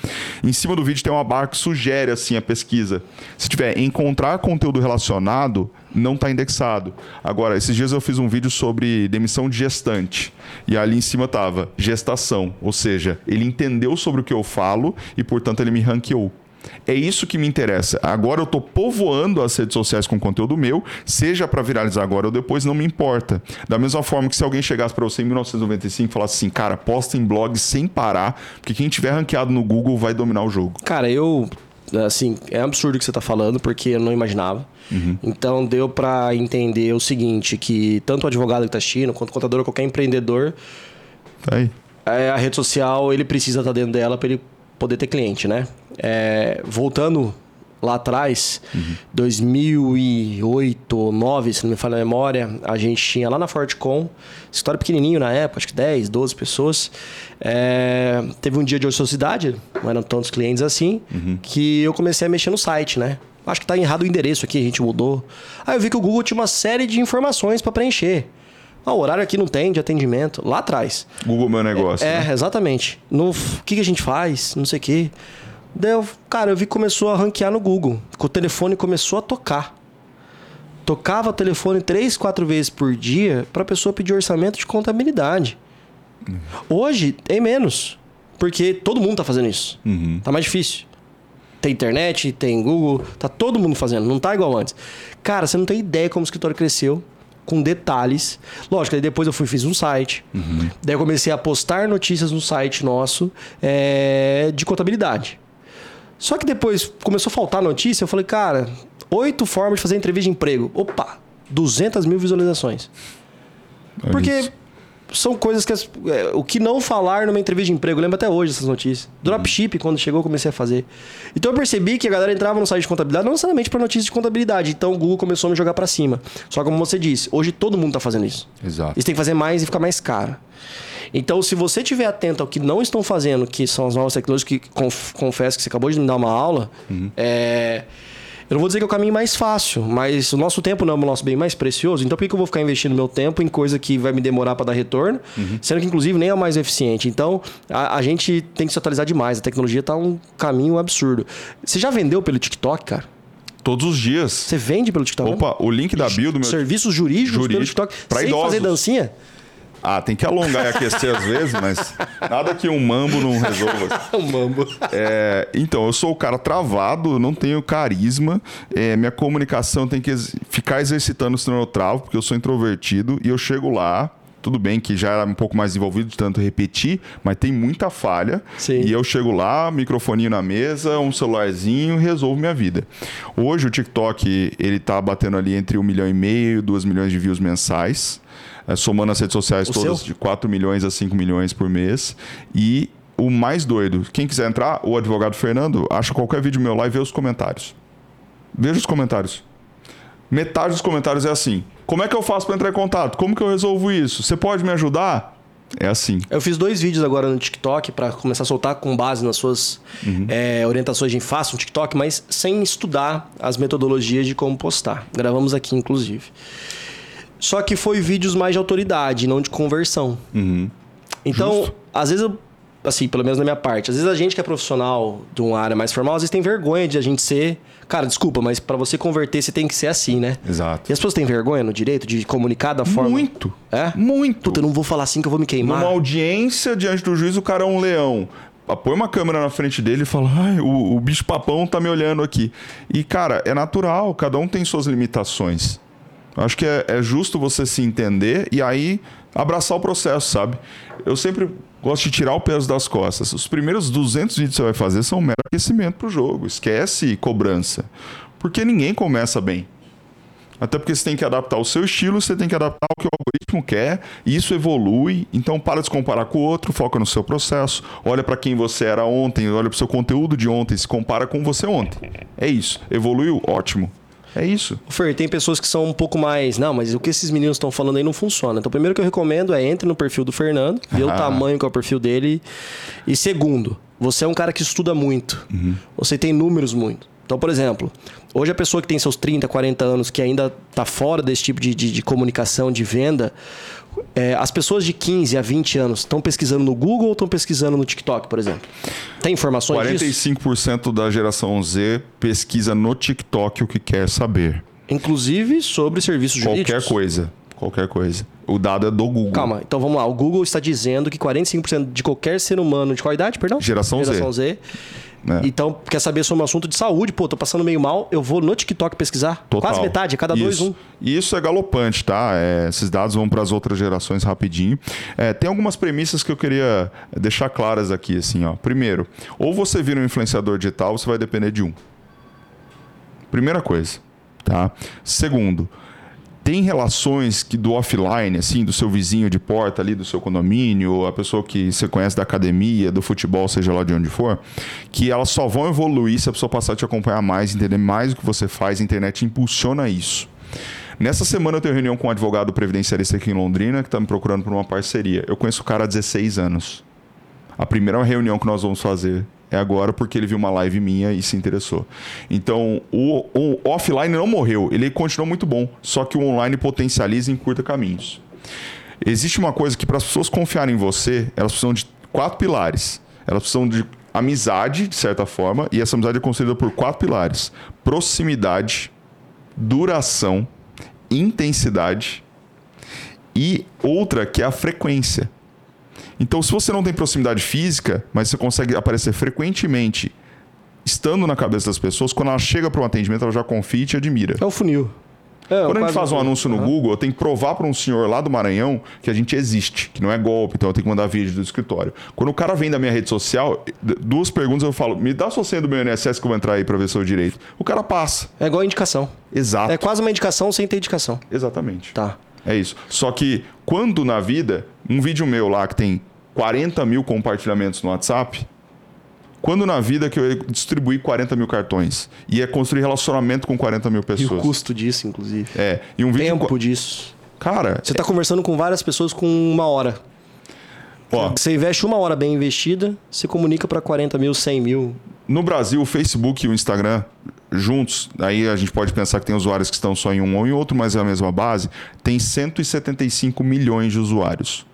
em cima do vídeo tem uma barra que sugere assim a pesquisa. Se tiver encontrar conteúdo relacionado, não está indexado. Agora, esses dias eu fiz um vídeo sobre demissão de gestante. E ali em cima tava gestação. Ou seja, ele entendeu sobre o que eu falo e, portanto, ele me ranqueou. É isso que me interessa. Agora eu tô povoando as redes sociais com conteúdo meu, seja para viralizar agora ou depois, não me importa. Da mesma forma que se alguém chegasse para você em 1995 e falasse assim, cara, posta em blog sem parar, porque quem tiver ranqueado no Google vai dominar o jogo. Cara, eu. Assim, é absurdo o que você tá falando, porque eu não imaginava. Então deu pra entender o seguinte: que tanto o advogado que tá assistindo, quanto o contador, qualquer empreendedor, Tá aí. é, a rede social ele precisa estar dentro dela para ele poder ter cliente, né? É, voltando lá atrás, 2008 ou 2009, se não me falha a memória, a gente tinha lá na Fortcom, escritório pequenininho na época, acho que 10, 12 pessoas. É, teve um dia de ociosidade, não eram tantos clientes assim, que eu comecei a mexer no site, né? Acho que tá errado o endereço aqui, a gente mudou. Aí eu vi que o Google tinha uma série de informações para preencher. Ah, o horário aqui não tem de atendimento. Lá atrás. Google meu negócio. É, né? exatamente. No, o que, que a gente faz? Não sei o quê. Daí, eu, cara, eu vi que começou a ranquear no Google. O telefone começou a tocar. Tocava o telefone três, quatro vezes por dia para a pessoa pedir orçamento de contabilidade. Hoje tem menos. Porque todo mundo tá fazendo isso. Uhum. Tá mais difícil. Tem internet, tem Google, tá todo mundo fazendo, não tá igual antes. Cara, você não tem ideia como o escritório cresceu, com detalhes. Lógico, aí depois eu fui fiz um site. Daí eu comecei a postar notícias no site nosso é, de contabilidade. Só que depois começou a faltar notícia, eu falei, cara, oito formas de fazer entrevista de emprego. Opa, 200 mil visualizações. Olha Porque isso. São coisas que. as- é, o que não falar numa entrevista de emprego, eu lembro até hoje essas notícias. Dropship, quando chegou, eu comecei a fazer. Então eu percebi que a galera entrava no site de contabilidade, não necessariamente para notícias de contabilidade. Então o Google começou a me jogar para cima. Só que, como você disse, hoje todo mundo tá fazendo isso. Exato. Eles têm que fazer mais e ficar mais caro. Então, se você estiver atento ao que não estão fazendo, que são as novas tecnologias, que conf- confesso que você acabou de me dar uma aula, é, eu não vou dizer que é o caminho mais fácil, mas o nosso tempo não é o nosso bem mais precioso. Então, por que eu vou ficar investindo meu tempo em coisa que vai me demorar para dar retorno, sendo que, inclusive, nem é o mais eficiente? Então, a, a gente tem que se atualizar demais. A tecnologia está um caminho absurdo. Você já vendeu pelo TikTok, cara? Todos os dias. Você vende pelo TikTok? Opa, o link da bio do meu. Serviços jurídicos pelo Jurídico. TikTok? Pra sem idosos. fazer dancinha? Ah, tem que alongar e aquecer às vezes, mas nada que um mambo não resolva. O mambo. É, então, eu sou o cara travado, não tenho carisma, é, minha comunicação tem que ex- ficar exercitando senão eu travo, porque eu sou introvertido e eu chego lá. Tudo bem que já era um pouco mais envolvido de tanto repetir, mas tem muita falha. Sim. E eu chego lá, microfoninho na mesa, um celularzinho, resolvo minha vida. Hoje o TikTok, ele tá batendo ali entre 1 milhão e meio, 2 milhões de views mensais. É, somando as redes sociais O todas seu? de 4 milhões a 5 milhões por mês. E o mais doido, quem quiser entrar, o advogado Fernando, acha qualquer vídeo meu lá e vê os comentários. Veja os comentários. Metade dos comentários é assim: Como é que eu faço para entrar em contato? Como que eu resolvo isso? Você pode me ajudar? É assim. Eu fiz dois vídeos agora no TikTok para começar a soltar com base nas suas é, orientações de faça no TikTok, mas sem estudar as metodologias de como postar. Gravamos aqui, inclusive. Só que foi vídeos mais de autoridade, não de conversão. Então, Justo. às vezes eu assim, pelo menos na minha parte, às vezes a gente que é profissional de uma área mais formal, às vezes tem vergonha de a gente ser. Cara, desculpa, mas para você converter, você tem que ser assim, né? Exato. E as pessoas têm vergonha no direito de comunicar da forma. Muito. É? Muito. Puta, eu não vou falar assim que eu vou me queimar. Numa audiência diante do juiz, o cara é um leão. Põe uma câmera na frente dele e fala: Ai, o, o bicho papão tá me olhando aqui. E, cara, é natural, cada um tem suas limitações. Acho que é, é justo você se entender e aí abraçar o processo, sabe? Eu sempre gosto de tirar o peso das costas. Os primeiros 200 vídeos que você vai fazer são um mero aquecimento pro jogo. Esquece cobrança. Porque ninguém começa bem. Até porque você tem que adaptar o seu estilo, você tem que adaptar o que o algoritmo quer, e isso evolui. Então, para de se comparar com o outro, foca no seu processo, olha para quem você era ontem, olha para o seu conteúdo de ontem, se compara com você ontem. É isso. Evoluiu? Ótimo. É isso. Fer, tem pessoas que são um pouco mais. Não, mas o que esses meninos estão falando aí não funciona. Então, primeiro que eu recomendo é entre no perfil do Fernando, vê ah. o tamanho que é o perfil dele. E segundo, você é um cara que estuda muito. Uhum. Você tem números muito. Então, por exemplo, hoje a pessoa que tem seus 30, 40 anos, que ainda está fora desse tipo de, de, de comunicação, de venda, é, as pessoas de 15 a 20 anos estão pesquisando no Google ou estão pesquisando no TikTok, por exemplo? Tem informações 45% disso? 45% da geração Z pesquisa no TikTok o que quer saber. Inclusive sobre serviços jurídicos. Qualquer coisa. Qualquer coisa. O dado é do Google. Calma, então vamos lá. O Google está dizendo que 45% de qualquer ser humano de qual idade, perdão? Geração, Geração Z. Z é. Então, quer saber sobre um assunto de saúde? Pô, tô passando meio mal, eu vou no TikTok pesquisar. Total. Quase metade, a cada Isso. dois, um. E isso é galopante, tá? É, esses dados vão para as outras gerações rapidinho. É, tem algumas premissas que eu queria deixar claras aqui, assim, ó. Primeiro, ou você vira um influenciador digital, você vai depender de um. Primeira coisa, tá? Segundo, tem relações que do offline, assim, do seu vizinho de porta ali, do seu condomínio, a pessoa que você conhece da academia, do futebol, seja lá de onde for, que elas só vão evoluir se a pessoa passar a te acompanhar mais, entender mais o que você faz, a internet impulsiona isso. Nessa semana eu tenho reunião com um advogado previdenciarista aqui em Londrina que está me procurando por uma parceria. Eu conheço o cara há 16 anos. A primeira reunião que nós vamos fazer é agora porque ele viu uma live minha e se interessou. Então, o, o offline não morreu, ele continuou muito bom, só que o online potencializa e encurta caminhos. Existe uma coisa que para as pessoas confiarem em você, elas precisam de quatro pilares. Elas precisam de amizade, de certa forma, e essa amizade é construída por quatro pilares: proximidade, duração, intensidade e outra que é a frequência. Então, se você não tem proximidade física, mas você consegue aparecer frequentemente, estando na cabeça das pessoas, quando ela chega para um atendimento, ela já confia e te admira. É o funil. É, Quando a gente faz um anúncio no uhum. Google, eu tenho que provar para um senhor lá do Maranhão que a gente existe, que não é golpe, então eu tenho que mandar vídeo do escritório. Quando o cara vem da minha rede social, duas perguntas eu falo: me dá a sua senha do meu INSS que eu vou entrar aí para ver seu direito. O cara passa. É igual indicação. Exato. É quase uma indicação sem ter indicação. Exatamente. Tá. É isso. Só que quando na vida, um vídeo meu lá que tem 40 mil compartilhamentos no WhatsApp, quando na vida que eu distribuí 40 mil cartões? E é construir relacionamento com 40 mil pessoas. E o custo disso, inclusive. É. E um vídeo... Tempo disso. Cara... Você está é... conversando com várias pessoas com uma hora. Ó, você investe uma hora bem investida, você comunica para 40 mil, 100 mil. No Brasil, o Facebook e o Instagram juntos, aí a gente pode pensar que tem usuários que estão só em um ou em outro, mas é a mesma base, tem 175 milhões de usuários.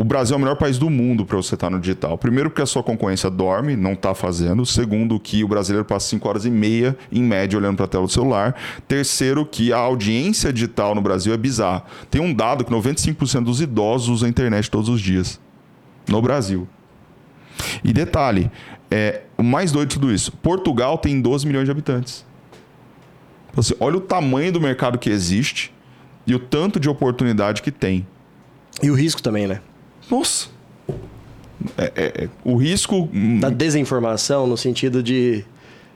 O Brasil é o melhor país do mundo para você estar no digital. Primeiro, porque a sua concorrência dorme, não está fazendo. Segundo, que o brasileiro passa 5 horas e meia, em média, olhando para a tela do celular. Terceiro, que a audiência digital no Brasil é bizarra. Tem um dado que 95% dos idosos usam a internet todos os dias. No Brasil. E detalhe, é, o mais doido de tudo isso: Portugal tem 12 milhões de habitantes. Você olha o tamanho do mercado que existe e o tanto de oportunidade que tem. E o risco também, né? Nossa. É, é, é, o risco. Da desinformação, no sentido de.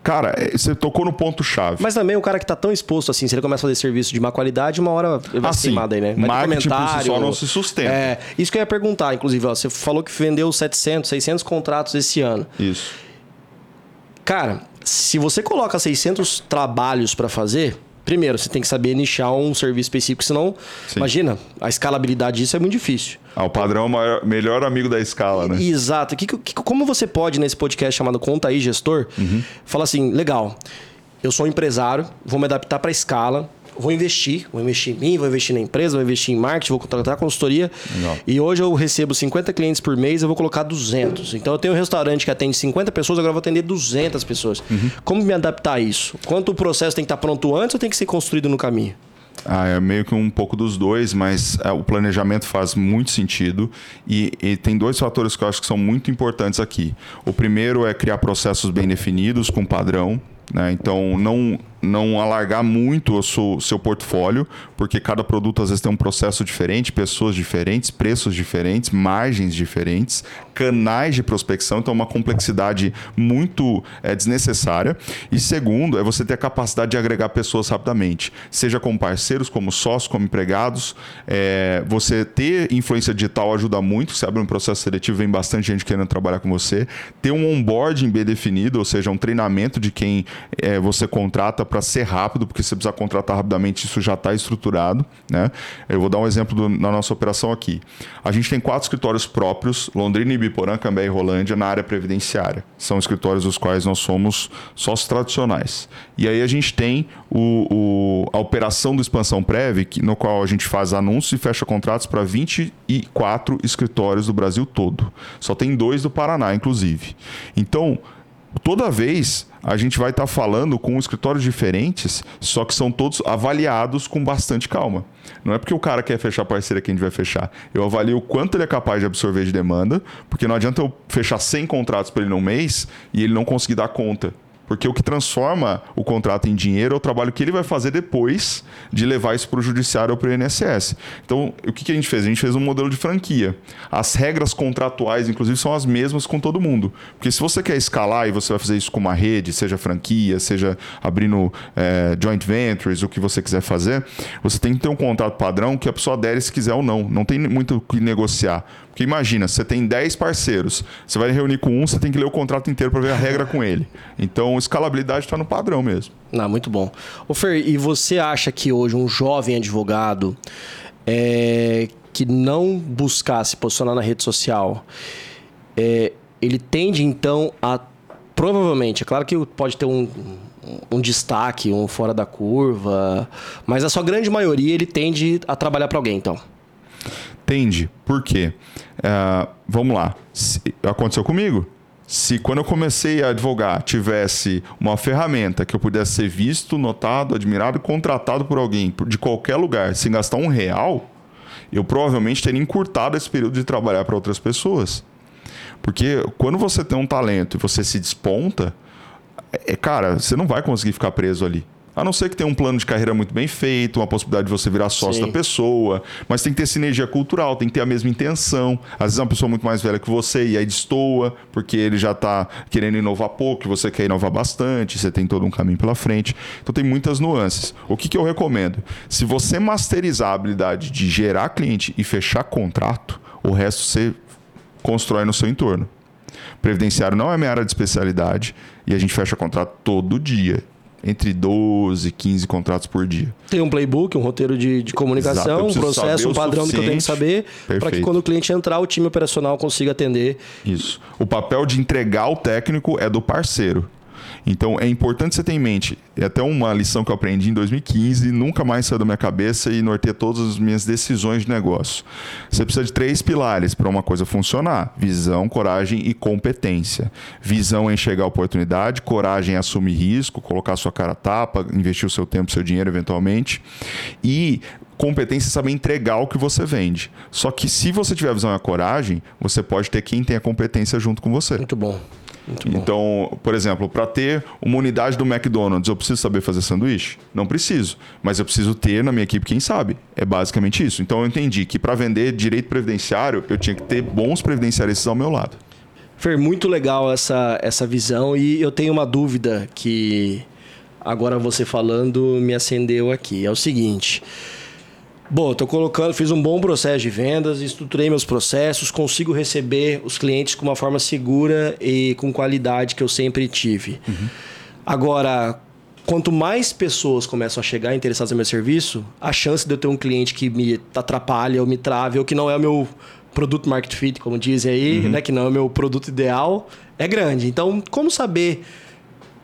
Cara, é, você tocou no ponto-chave. Mas também o cara que está tão exposto assim, se ele começa a fazer serviço de má qualidade, uma hora ele vai assim, queimado aí, né? Vai marketing por si só não se sustenta. É, isso que eu ia perguntar, inclusive, ó, você falou que vendeu 700, 600 contratos esse ano. Isso. Cara, se você coloca 600 trabalhos para fazer, primeiro, você tem que saber nichar um serviço específico, senão, Sim. imagina, a escalabilidade disso é muito difícil. Ah, o padrão é o maior, melhor amigo da escala, né? Exato. Que, que, como você pode, nesse podcast chamado Conta aí, Gestor, uhum. falar assim, legal, eu sou um empresário, vou me adaptar para a escala, vou investir, vou investir em mim, vou investir na empresa, vou investir em marketing, vou contratar consultoria. Legal. E hoje eu recebo 50 clientes por mês, eu vou colocar 200. Então eu tenho um restaurante que atende 50 pessoas, agora eu vou atender 200 pessoas. Uhum. Como me adaptar a isso? Quanto o processo tem que estar pronto antes ou tem que ser construído no caminho? Ah, é meio que um pouco dos dois, mas é, o planejamento faz muito sentido e, e, tem dois fatores que eu acho que são muito importantes aqui. O primeiro é criar processos bem definidos, com padrão. Né? Então, não não alargar muito o seu, seu, portfólio, porque cada produto às vezes tem um processo diferente, pessoas diferentes, preços diferentes, margens diferentes, canais de prospecção, então uma complexidade muito é, desnecessária. E segundo, é você ter a capacidade de agregar pessoas rapidamente, seja como parceiros, como sócios, como empregados. É, você ter influência digital ajuda muito, você abre um processo seletivo, vem bastante gente querendo trabalhar com você. Ter um onboarding bem definido, ou seja, um treinamento de quem é, você contrata para ser rápido, porque você precisa contratar rapidamente, isso já está estruturado. Né? Eu vou dar um exemplo do, na nossa operação aqui. A gente tem quatro escritórios próprios, Londrina, Ibiporã, Cambé e Rolândia, na área previdenciária. São escritórios dos quais nós somos sócios tradicionais. E aí a gente tem o, o, a operação do Expansão Prev, que, no qual a gente faz anúncios e fecha contratos para 24 escritórios do Brasil todo. Só tem dois do Paraná, inclusive. Então, toda vez a gente vai estar tá falando com escritórios diferentes, só que são todos avaliados com bastante calma. Não é porque o cara quer fechar parceria que a gente vai fechar. Eu avalio o quanto ele é capaz de absorver de demanda, porque não adianta eu fechar 100 contratos para ele num mês e ele não conseguir dar conta. Porque o que transforma o contrato em dinheiro é o trabalho que ele vai fazer depois de levar isso para o judiciário ou para o INSS. Então, o que, que a gente fez? A gente fez um modelo de franquia. As regras contratuais, inclusive, são as mesmas com todo mundo. Porque se você quer escalar e você vai fazer isso com uma rede, seja franquia, seja abrindo é, joint ventures, o que você quiser fazer, você tem que ter um contrato padrão que a pessoa adere se quiser ou não. Não tem muito o que negociar. Porque imagina, você tem 10 parceiros, você vai reunir com um, você tem que ler o contrato inteiro para ver a regra com ele. Então, escalabilidade está no padrão mesmo. Ah, muito bom. Ô Fer, e você acha que hoje um jovem advogado é, que não buscar se posicionar na rede social, é, ele tende então a provavelmente, é claro que pode ter um, um destaque, um fora da curva, mas a sua grande maioria ele tende a trabalhar para alguém, então. Tende. Por quê? Uh, vamos lá. Se, aconteceu comigo. Se quando eu comecei a advogar tivesse uma ferramenta que eu pudesse ser visto, notado, admirado e contratado por alguém de qualquer lugar sem gastar um real, eu provavelmente teria encurtado esse período de trabalhar para outras pessoas. Porque quando você tem um talento e você se desponta, é, cara, você não vai conseguir ficar preso ali. A não ser que tenha um plano de carreira muito bem feito, uma possibilidade de você virar sócio Sim. da pessoa, mas tem que ter sinergia cultural, tem que ter a mesma intenção. Às vezes é uma pessoa muito mais velha que você e aí destoa, porque ele já está querendo inovar pouco, você quer inovar bastante, você tem todo um caminho pela frente. Então tem muitas nuances. O que, que eu recomendo? Se você masterizar a habilidade de gerar cliente e fechar contrato, o resto você constrói no seu entorno. Previdenciário não é minha área de especialidade e a gente fecha contrato todo dia entre 12 e 15 contratos por dia. Tem um playbook, um roteiro de, de comunicação, um processo, um padrão que eu tenho que saber, para que quando o cliente entrar, o time operacional consiga atender. Isso. O papel de entregar o técnico é do parceiro. Então é importante você ter em mente, é até uma lição que eu aprendi em 2015, nunca mais saiu da minha cabeça e norteia todas as minhas decisões de negócio. Você precisa de três pilares para uma coisa funcionar: visão, coragem e competência. Visão é enxergar a oportunidade, coragem é assumir risco, colocar sua cara tapa, investir o seu tempo, seu dinheiro eventualmente. E competência é saber entregar o que você vende. Só que se você tiver a visão e a coragem, você pode ter quem tem a competência junto com você. Muito bom. Então, por exemplo, para ter uma unidade do McDonald's, eu preciso saber fazer sanduíche? Não preciso. Mas eu preciso ter na minha equipe quem sabe. É basicamente isso. Então eu entendi que para vender direito previdenciário, eu tinha que ter bons previdenciaristas ao meu lado. Fer, muito legal essa, essa visão. E eu tenho uma dúvida que agora você falando me acendeu aqui. É o seguinte. Bom, estou colocando, fiz um bom processo de vendas, estruturei meus processos, consigo receber os clientes com uma forma segura e com qualidade que eu sempre tive. Uhum. Agora, quanto mais pessoas começam a chegar interessadas no meu serviço, a chance de eu ter um cliente que me atrapalha ou me trave ou que não é o meu produto market fit, como dizem aí, uhum. né, que não é o meu produto ideal, é grande. Então, como saber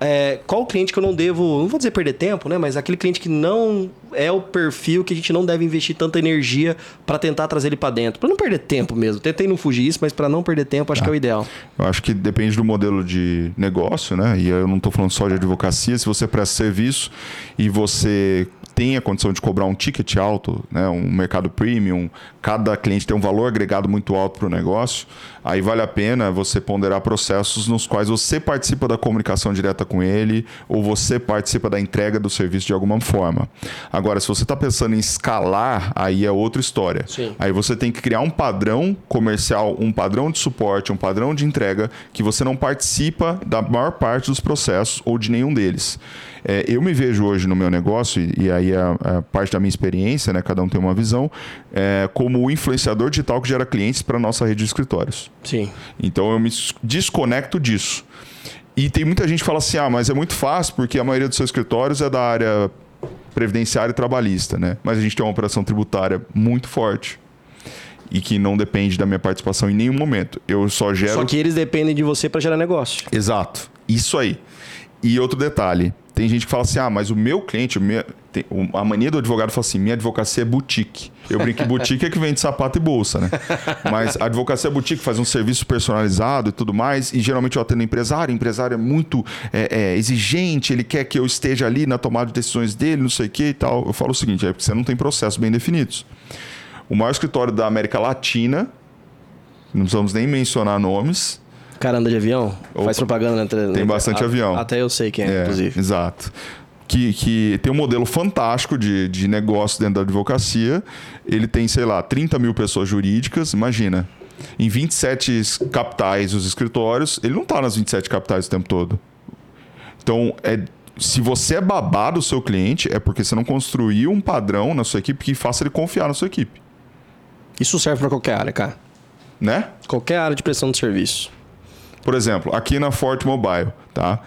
é, qual cliente que eu não devo, não vou dizer perder tempo, né? Mas aquele cliente que não é o perfil que a gente não deve investir tanta energia para tentar trazer ele para dentro, para não perder tempo mesmo. Tentei não fugir isso, mas para não perder tempo, acho ah, que é o ideal. Eu acho que depende do modelo de negócio, né? E eu não estou falando só de advocacia. Se você presta serviço e você tem a condição de cobrar um ticket alto, né, um mercado premium, cada cliente tem um valor agregado muito alto para o negócio, aí vale a pena você ponderar processos nos quais você participa da comunicação direta com ele ou você participa da entrega do serviço de alguma forma. Agora, se você está pensando em escalar, aí é outra história. Sim. Aí você tem que criar um padrão comercial, um padrão de suporte, um padrão de entrega que você não participa da maior parte dos processos ou de nenhum deles. É, eu me vejo hoje no meu negócio, e, e aí é, é, parte da minha experiência, né, cada um tem uma visão, é, como o influenciador digital que gera clientes para a nossa rede de escritórios. Sim. Então eu me desconecto disso. E tem muita gente que fala assim: ah, mas é muito fácil porque a maioria dos seus escritórios é da área previdenciária e trabalhista, né? Mas a gente tem uma operação tributária muito forte e que não depende da minha participação em nenhum momento. Eu só gero. Só que eles dependem de você para gerar negócio. Exato. Isso aí. E outro detalhe: tem gente que fala assim: ah, mas o meu cliente, o meu, tem, a mania do advogado fala assim: minha advocacia é boutique. Eu brinco que boutique é que vende sapato e bolsa, né? Mas a advocacia é boutique faz um serviço personalizado e tudo mais. E geralmente eu atendo empresário. O empresário é muito é, é, exigente, ele quer que eu esteja ali na tomada de decisões dele, não sei o que e tal. Eu falo o seguinte: é porque você não tem processos bem definidos. O maior escritório da América Latina, não precisamos nem mencionar nomes, cara anda de avião? Opa. Faz propaganda. Entre, tem bastante a, avião. Até eu sei quem é, é inclusive. Exato. Que, que, tem um modelo fantástico de, de negócio dentro da advocacia. Ele tem, sei lá, 30 mil pessoas jurídicas, imagina. Em 27 capitais os escritórios, ele não está nas 27 capitais o tempo todo. Então, é, se você é babado do seu cliente, é porque você não construiu um padrão na sua equipe que faça ele confiar na sua equipe. Isso serve para qualquer área, cara. Né? Qualquer área de prestação de serviço. Por exemplo, aqui na Forte Mobile, tá?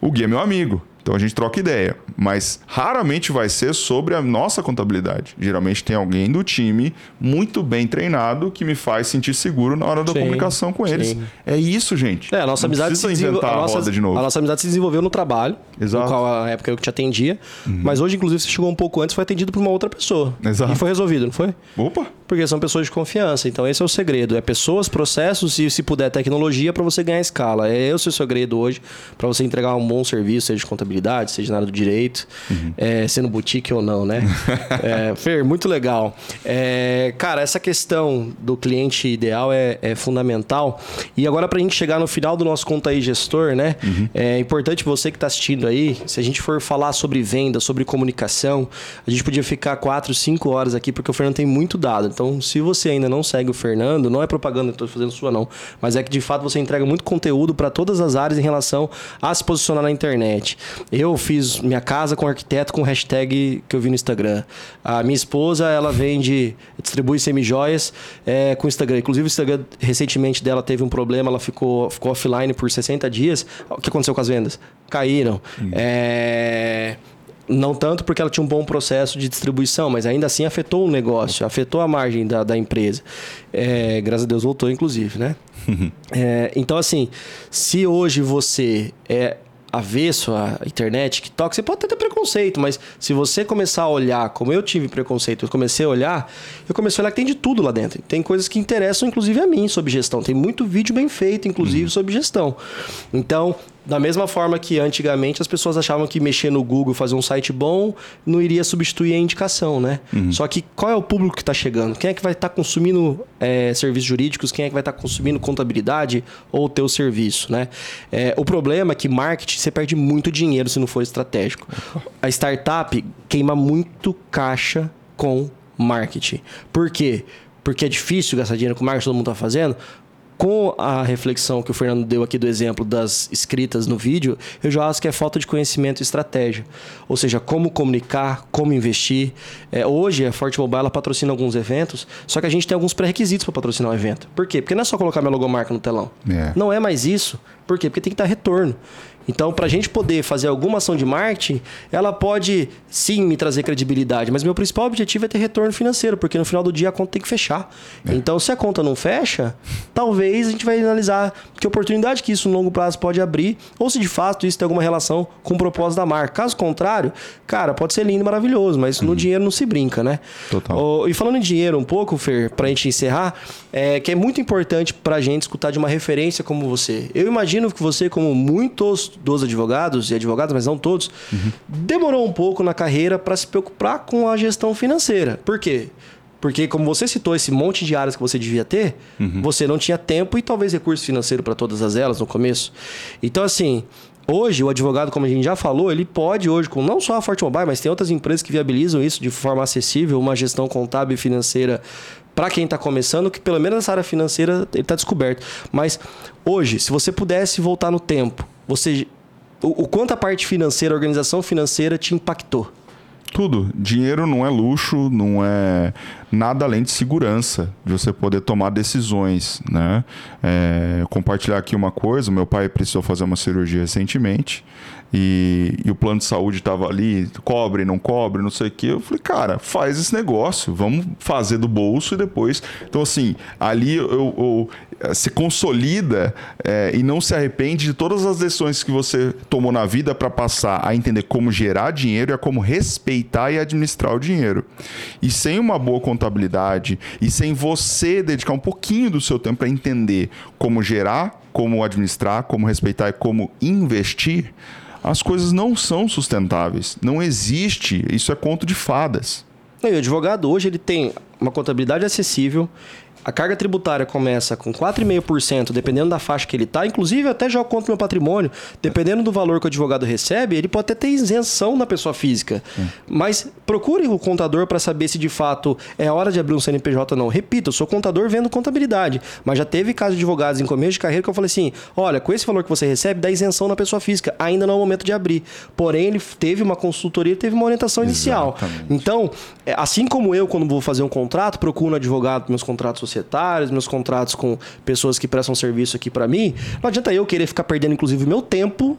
O Gui é meu amigo. Então a gente troca ideia, mas raramente vai ser sobre a nossa contabilidade. Geralmente tem alguém do time muito bem treinado que me faz sentir seguro na hora da sim, comunicação com eles. Sim. É isso, gente. É, a nossa Não amizade se desenvolveu. A, nossa, de novo. a nossa amizade se desenvolveu no trabalho, Exato. no qual a época eu te atendia. Uhum. Mas hoje, inclusive, você chegou um pouco antes, foi atendido por uma outra pessoa. Exato. E foi resolvido, não foi? Opa! Porque são pessoas de confiança. Então esse é o segredo. É pessoas, processos e, se puder, tecnologia para você ganhar escala. É esse o segredo hoje para você entregar um bom serviço, seja de contabilidade, seja na área do direito, uhum. é, sendo boutique ou não, né? é, Fer, muito legal. É, cara, essa questão do cliente ideal é, é fundamental. E agora, para a gente chegar no final do nosso Conta aí Gestor, né? Uhum. É importante você que está assistindo aí, se a gente for falar sobre venda, sobre comunicação, a gente podia ficar quatro, cinco horas aqui, porque o Fernando tem muito dado. Então, se você ainda não segue o Fernando, não é propaganda que estou fazendo sua, não. Mas é que de fato você entrega muito conteúdo para todas as áreas em relação a se posicionar na internet. Eu fiz minha casa com arquiteto com hashtag que eu vi no Instagram. A minha esposa, ela vende, distribui semijoias é, com Instagram. Inclusive, o Instagram recentemente dela teve um problema, ela ficou, ficou offline por 60 dias. O que aconteceu com as vendas? Caíram. Hum. É não tanto porque ela tinha um bom processo de distribuição, mas ainda assim afetou o negócio, afetou a margem da, da empresa. É, graças a Deus voltou, inclusive, né? é, então, assim, se hoje você é avesso à internet, TikTok, você pode ter preconceito, mas se você começar a olhar, como eu tive preconceito, eu comecei a olhar, eu comecei a olhar que tem de tudo lá dentro. Tem coisas que interessam, inclusive, a mim sobre gestão. Tem muito vídeo bem feito, inclusive, uhum. sobre gestão. Então, da mesma forma que antigamente as pessoas achavam que mexer no Google, fazer um site bom, não iria substituir a indicação, né? Uhum. Só que qual é o público que está chegando? Quem é que vai estar tá consumindo é, serviços jurídicos? Quem é que vai estar tá consumindo contabilidade ou o teu serviço, né? É, o problema é que marketing você perde muito dinheiro se não for estratégico. A startup queima muito caixa com marketing. Por quê? Porque é difícil gastar dinheiro com marketing, todo mundo está fazendo? Com a reflexão que o Fernando deu aqui do exemplo das escritas no vídeo, eu já acho que é falta de conhecimento e estratégia. Ou seja, como comunicar, como investir. É, hoje, a Forte Mobile patrocina alguns eventos, só que a gente tem alguns pré-requisitos para patrocinar o evento. Por quê? Porque não é só colocar minha logomarca no telão. É. Não é mais isso. Por quê? Porque tem que dar retorno. Então, para a gente poder fazer alguma ação de marketing, ela pode sim me trazer credibilidade, mas meu principal objetivo é ter retorno financeiro, porque no final do dia a conta tem que fechar. É. Então, se a conta não fecha, talvez a gente vai analisar que oportunidade que isso no longo prazo pode abrir, ou se de fato isso tem alguma relação com o propósito da marca. Caso contrário, cara, pode ser lindo e maravilhoso, mas uhum. no dinheiro não se brinca, né? Total. Oh, e falando em dinheiro um pouco, Fer, para a gente encerrar, é que é muito importante para a gente escutar de uma referência como você. Eu imagino que você, como muitos dos advogados e advogadas, mas não todos, uhum. demorou um pouco na carreira para se preocupar com a gestão financeira. Por quê? Porque, como você citou esse monte de áreas que você devia ter, uhum. você não tinha tempo e talvez recurso financeiro para todas as elas no começo. Então, assim, hoje o advogado, como a gente já falou, ele pode hoje, com não só a Forte Mobile, mas tem outras empresas que viabilizam isso de forma acessível, uma gestão contábil e financeira para quem está começando, que pelo menos nessa área financeira ele está descoberto. Mas hoje, se você pudesse voltar no tempo, você o, o quanto a parte financeira, a organização financeira te impactou? Tudo. Dinheiro não é luxo, não é nada além de segurança, de você poder tomar decisões, né? É, compartilhar aqui uma coisa, meu pai precisou fazer uma cirurgia recentemente e, e o plano de saúde estava ali, cobre, não cobre, não sei o que. Eu falei, cara, faz esse negócio, vamos fazer do bolso e depois. Então, assim, ali eu, eu, eu se consolida é, e não se arrepende de todas as decisões que você tomou na vida para passar a entender como gerar dinheiro e a como respeitar e administrar o dinheiro. E sem uma boa contabilidade e sem você dedicar um pouquinho do seu tempo para entender como gerar, como administrar, como respeitar e como investir as coisas não são sustentáveis. Não existe, isso é conto de fadas. E o advogado hoje ele tem uma contabilidade acessível, a carga tributária começa com 4,5%, dependendo da faixa que ele está. Inclusive, eu até jogo contra o meu patrimônio. Dependendo do valor que o advogado recebe, ele pode até ter isenção na pessoa física. Hum. Mas procure o contador para saber se de fato é hora de abrir um CNPJ ou não. Repito, eu sou contador vendo contabilidade. Mas já teve casos de advogados em começo de carreira que eu falei assim: olha, com esse valor que você recebe, dá isenção na pessoa física. Ainda não é o momento de abrir. Porém, ele teve uma consultoria, teve uma orientação inicial. Exatamente. Então, é, assim como eu, quando vou fazer um contrato, procuro um advogado para meus contratos societários, meus contratos com pessoas que prestam serviço aqui para mim, não adianta eu querer ficar perdendo, inclusive, meu tempo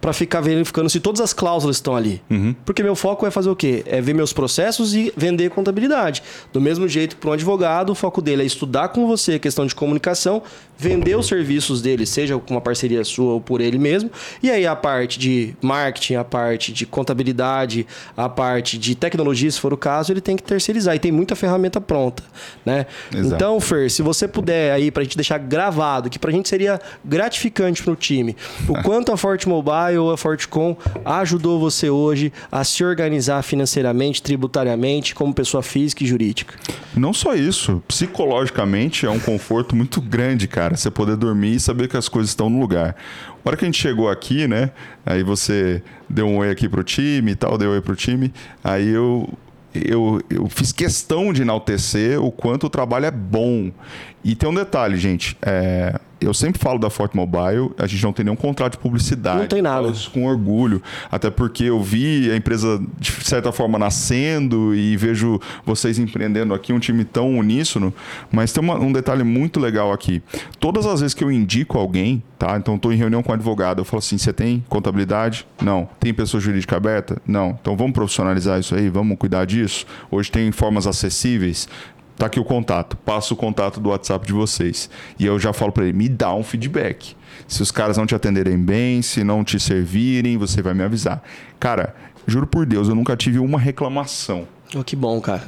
para ficar verificando se todas as cláusulas estão ali. Uhum. Porque meu foco é fazer o quê? É ver meus processos e vender contabilidade. Do mesmo jeito que para um advogado, o foco dele é estudar com você a questão de comunicação, vender os serviços dele, seja com uma parceria sua ou por ele mesmo. E aí a parte de marketing, a parte de contabilidade, a parte de tecnologia, se for o caso, ele tem que terceirizar. E tem muita ferramenta pronta, né? Então, Fer, se você puder aí, para a gente deixar gravado, que para a gente seria gratificante para o time, o quanto a Forte Mobile a Fortecom ajudou você hoje a se organizar financeiramente, tributariamente, como pessoa física e jurídica. Não só isso, psicologicamente é um conforto muito grande, cara. Você poder dormir e saber que as coisas estão no lugar. A hora que a gente chegou aqui, né? Aí você deu um oi aqui pro time e tal, deu um oi pro time. Aí eu, eu, eu fiz questão de enaltecer o quanto o trabalho é bom. E tem um detalhe, gente. É, eu sempre falo da Forte Mobile, a gente não tem nenhum contrato de publicidade. Não tem nada. Isso com orgulho. Até porque eu vi a empresa, de certa forma, nascendo e vejo vocês empreendendo aqui, um time tão uníssono. Mas tem uma, um detalhe muito legal aqui. Todas as vezes que eu indico alguém, tá? Então estou em reunião com um advogado, eu falo assim: você tem contabilidade? Não. Tem pessoa jurídica aberta? Não. Então vamos profissionalizar isso aí, vamos cuidar disso. Hoje tem formas acessíveis tá aqui o contato, passo o contato do WhatsApp de vocês. E eu já falo para ele, me dá um feedback. Se os caras não te atenderem bem, se não te servirem, você vai me avisar. Cara, juro por Deus, eu nunca tive uma reclamação. Oh, que bom, cara.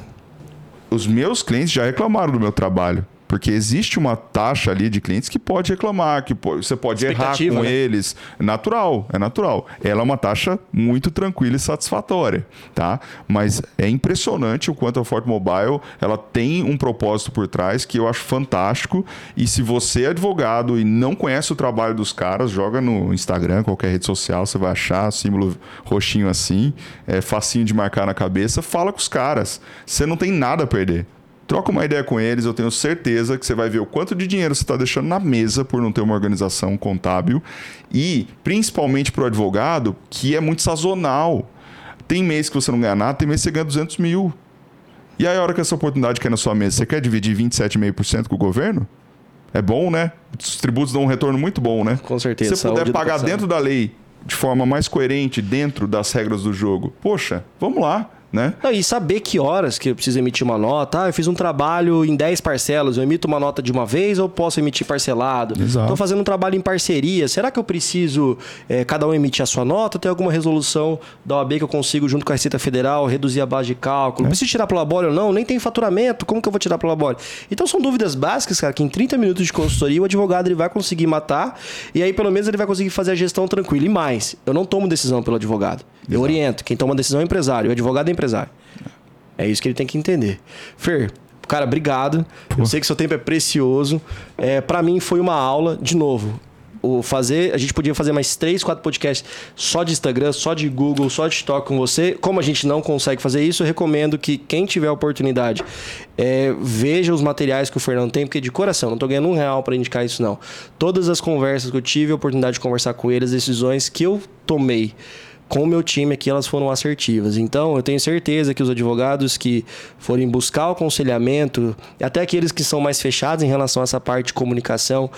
Os meus clientes já reclamaram do meu trabalho. Porque existe uma taxa ali de clientes que pode reclamar, que pode, você pode errar com né? eles. É natural, é natural. Ela é uma taxa muito tranquila e satisfatória, tá? Mas é impressionante o quanto a Ford Mobile ela tem um propósito por trás que eu acho fantástico. E se você é advogado e não conhece o trabalho dos caras, joga no Instagram, qualquer rede social, você vai achar símbolo roxinho assim, é facinho de marcar na cabeça. Fala com os caras. Você não tem nada a perder. Troca uma ideia com eles, eu tenho certeza que você vai ver o quanto de dinheiro você está deixando na mesa por não ter uma organização contábil e, principalmente para o advogado, que é muito sazonal. Tem mês que você não ganha nada, tem mês que você ganha 200 mil. E aí, a hora que essa oportunidade cai na sua mesa, você quer dividir 27,5% com o governo? É bom, né? Os tributos dão um retorno muito bom, né? Com certeza. Se você puder pagar dentro da lei de forma mais coerente dentro das regras do jogo, poxa, vamos lá né? Não, e saber que horas que eu preciso emitir uma nota. Ah, eu fiz um trabalho em 10 parcelas, eu emito uma nota de uma vez ou posso emitir parcelado? Estou fazendo um trabalho em parceria. Será que eu preciso é, cada um emitir a sua nota? Tem alguma resolução da OAB que eu consigo, junto com a Receita Federal, reduzir a base de cálculo? É. Preciso tirar pelo labore ou não? Nem tem faturamento, como que eu vou tirar pelo labore? Então são dúvidas básicas, cara, que em 30 minutos de consultoria o advogado ele vai conseguir matar e aí pelo menos ele vai conseguir fazer a gestão tranquila. E mais, eu não tomo decisão pelo advogado. Eu Exato. oriento. Quem toma decisão é o empresário. O advogado é empresário. É isso que ele tem que entender. Fer, cara, obrigado. Pô. Eu sei que seu tempo é precioso. É, para mim foi uma aula, de novo. O fazer, a gente podia fazer mais três, quatro podcasts só de Instagram, só de Google, só de TikTok com você. Como a gente não consegue fazer isso, eu recomendo que quem tiver a oportunidade é, veja os materiais que o Fernando tem, porque de coração, não estou ganhando um real para indicar isso, não. Todas as conversas que eu tive a oportunidade de conversar com ele, as decisões que eu tomei com o meu time aqui elas foram assertivas. Então, eu tenho certeza que os advogados que forem buscar o aconselhamento, até aqueles que são mais fechados em relação a essa parte de comunicação,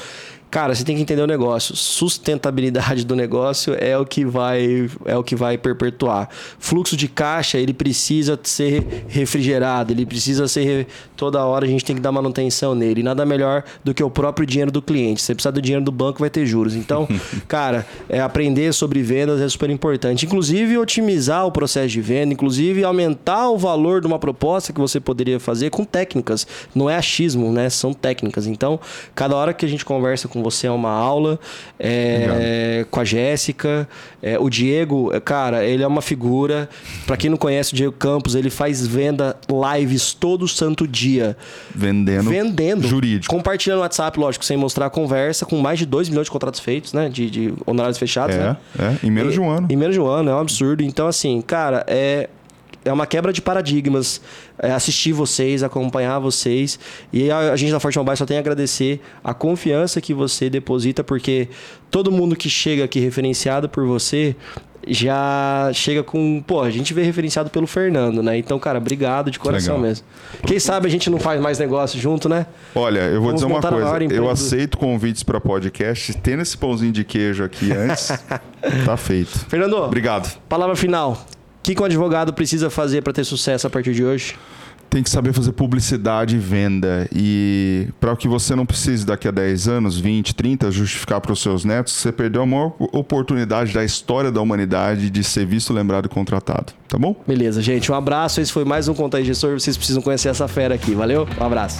Cara, você tem que entender o negócio. Sustentabilidade do negócio é o que vai é o que vai perpetuar. Fluxo de caixa, ele precisa ser refrigerado, ele precisa ser toda hora a gente tem que dar manutenção nele. E nada melhor do que o próprio dinheiro do cliente. Se você precisar do dinheiro do banco, vai ter juros. Então, cara, é aprender sobre vendas é super importante. Inclusive otimizar o processo de venda, inclusive aumentar o valor de uma proposta que você poderia fazer com técnicas. Não é achismo, né? São técnicas. Então, cada hora que a gente conversa com você é uma aula. É, com a Jéssica. É, o Diego, cara, ele é uma figura. Para quem não conhece o Diego Campos, ele faz venda lives todo santo dia. Vendendo. Vendendo. Jurídico. Compartilhando no WhatsApp, lógico, sem mostrar a conversa, com mais de 2 milhões de contratos feitos, né? De, de honorários fechados, é, né? É, em menos e, de um ano. Em menos de um ano, é um absurdo. Então, assim, cara, é é uma quebra de paradigmas é, assistir vocês, acompanhar vocês. E a, a gente da Forte Mobile só tem a agradecer a confiança que você deposita, porque todo mundo que chega aqui referenciado por você já chega com. Pô, a gente vê referenciado pelo Fernando, né? Então, cara, obrigado de coração Legal. mesmo. Quem sabe a gente não faz mais negócio junto, né? Olha, eu vou Vamos dizer uma coisa. Eu aceito convites para podcast. Tendo esse pãozinho de queijo aqui antes, tá feito. Fernando, obrigado. Palavra final. O que, que um advogado precisa fazer para ter sucesso a partir de hoje? Tem que saber fazer publicidade e venda. E para que você não precise daqui a 10 anos, 20, 30, justificar para os seus netos, você perdeu a maior oportunidade da história da humanidade de ser visto, lembrado e contratado. Tá bom? Beleza, gente. Um abraço. Esse foi mais um Conta Gestor. Vocês precisam conhecer essa fera aqui. Valeu? Um abraço.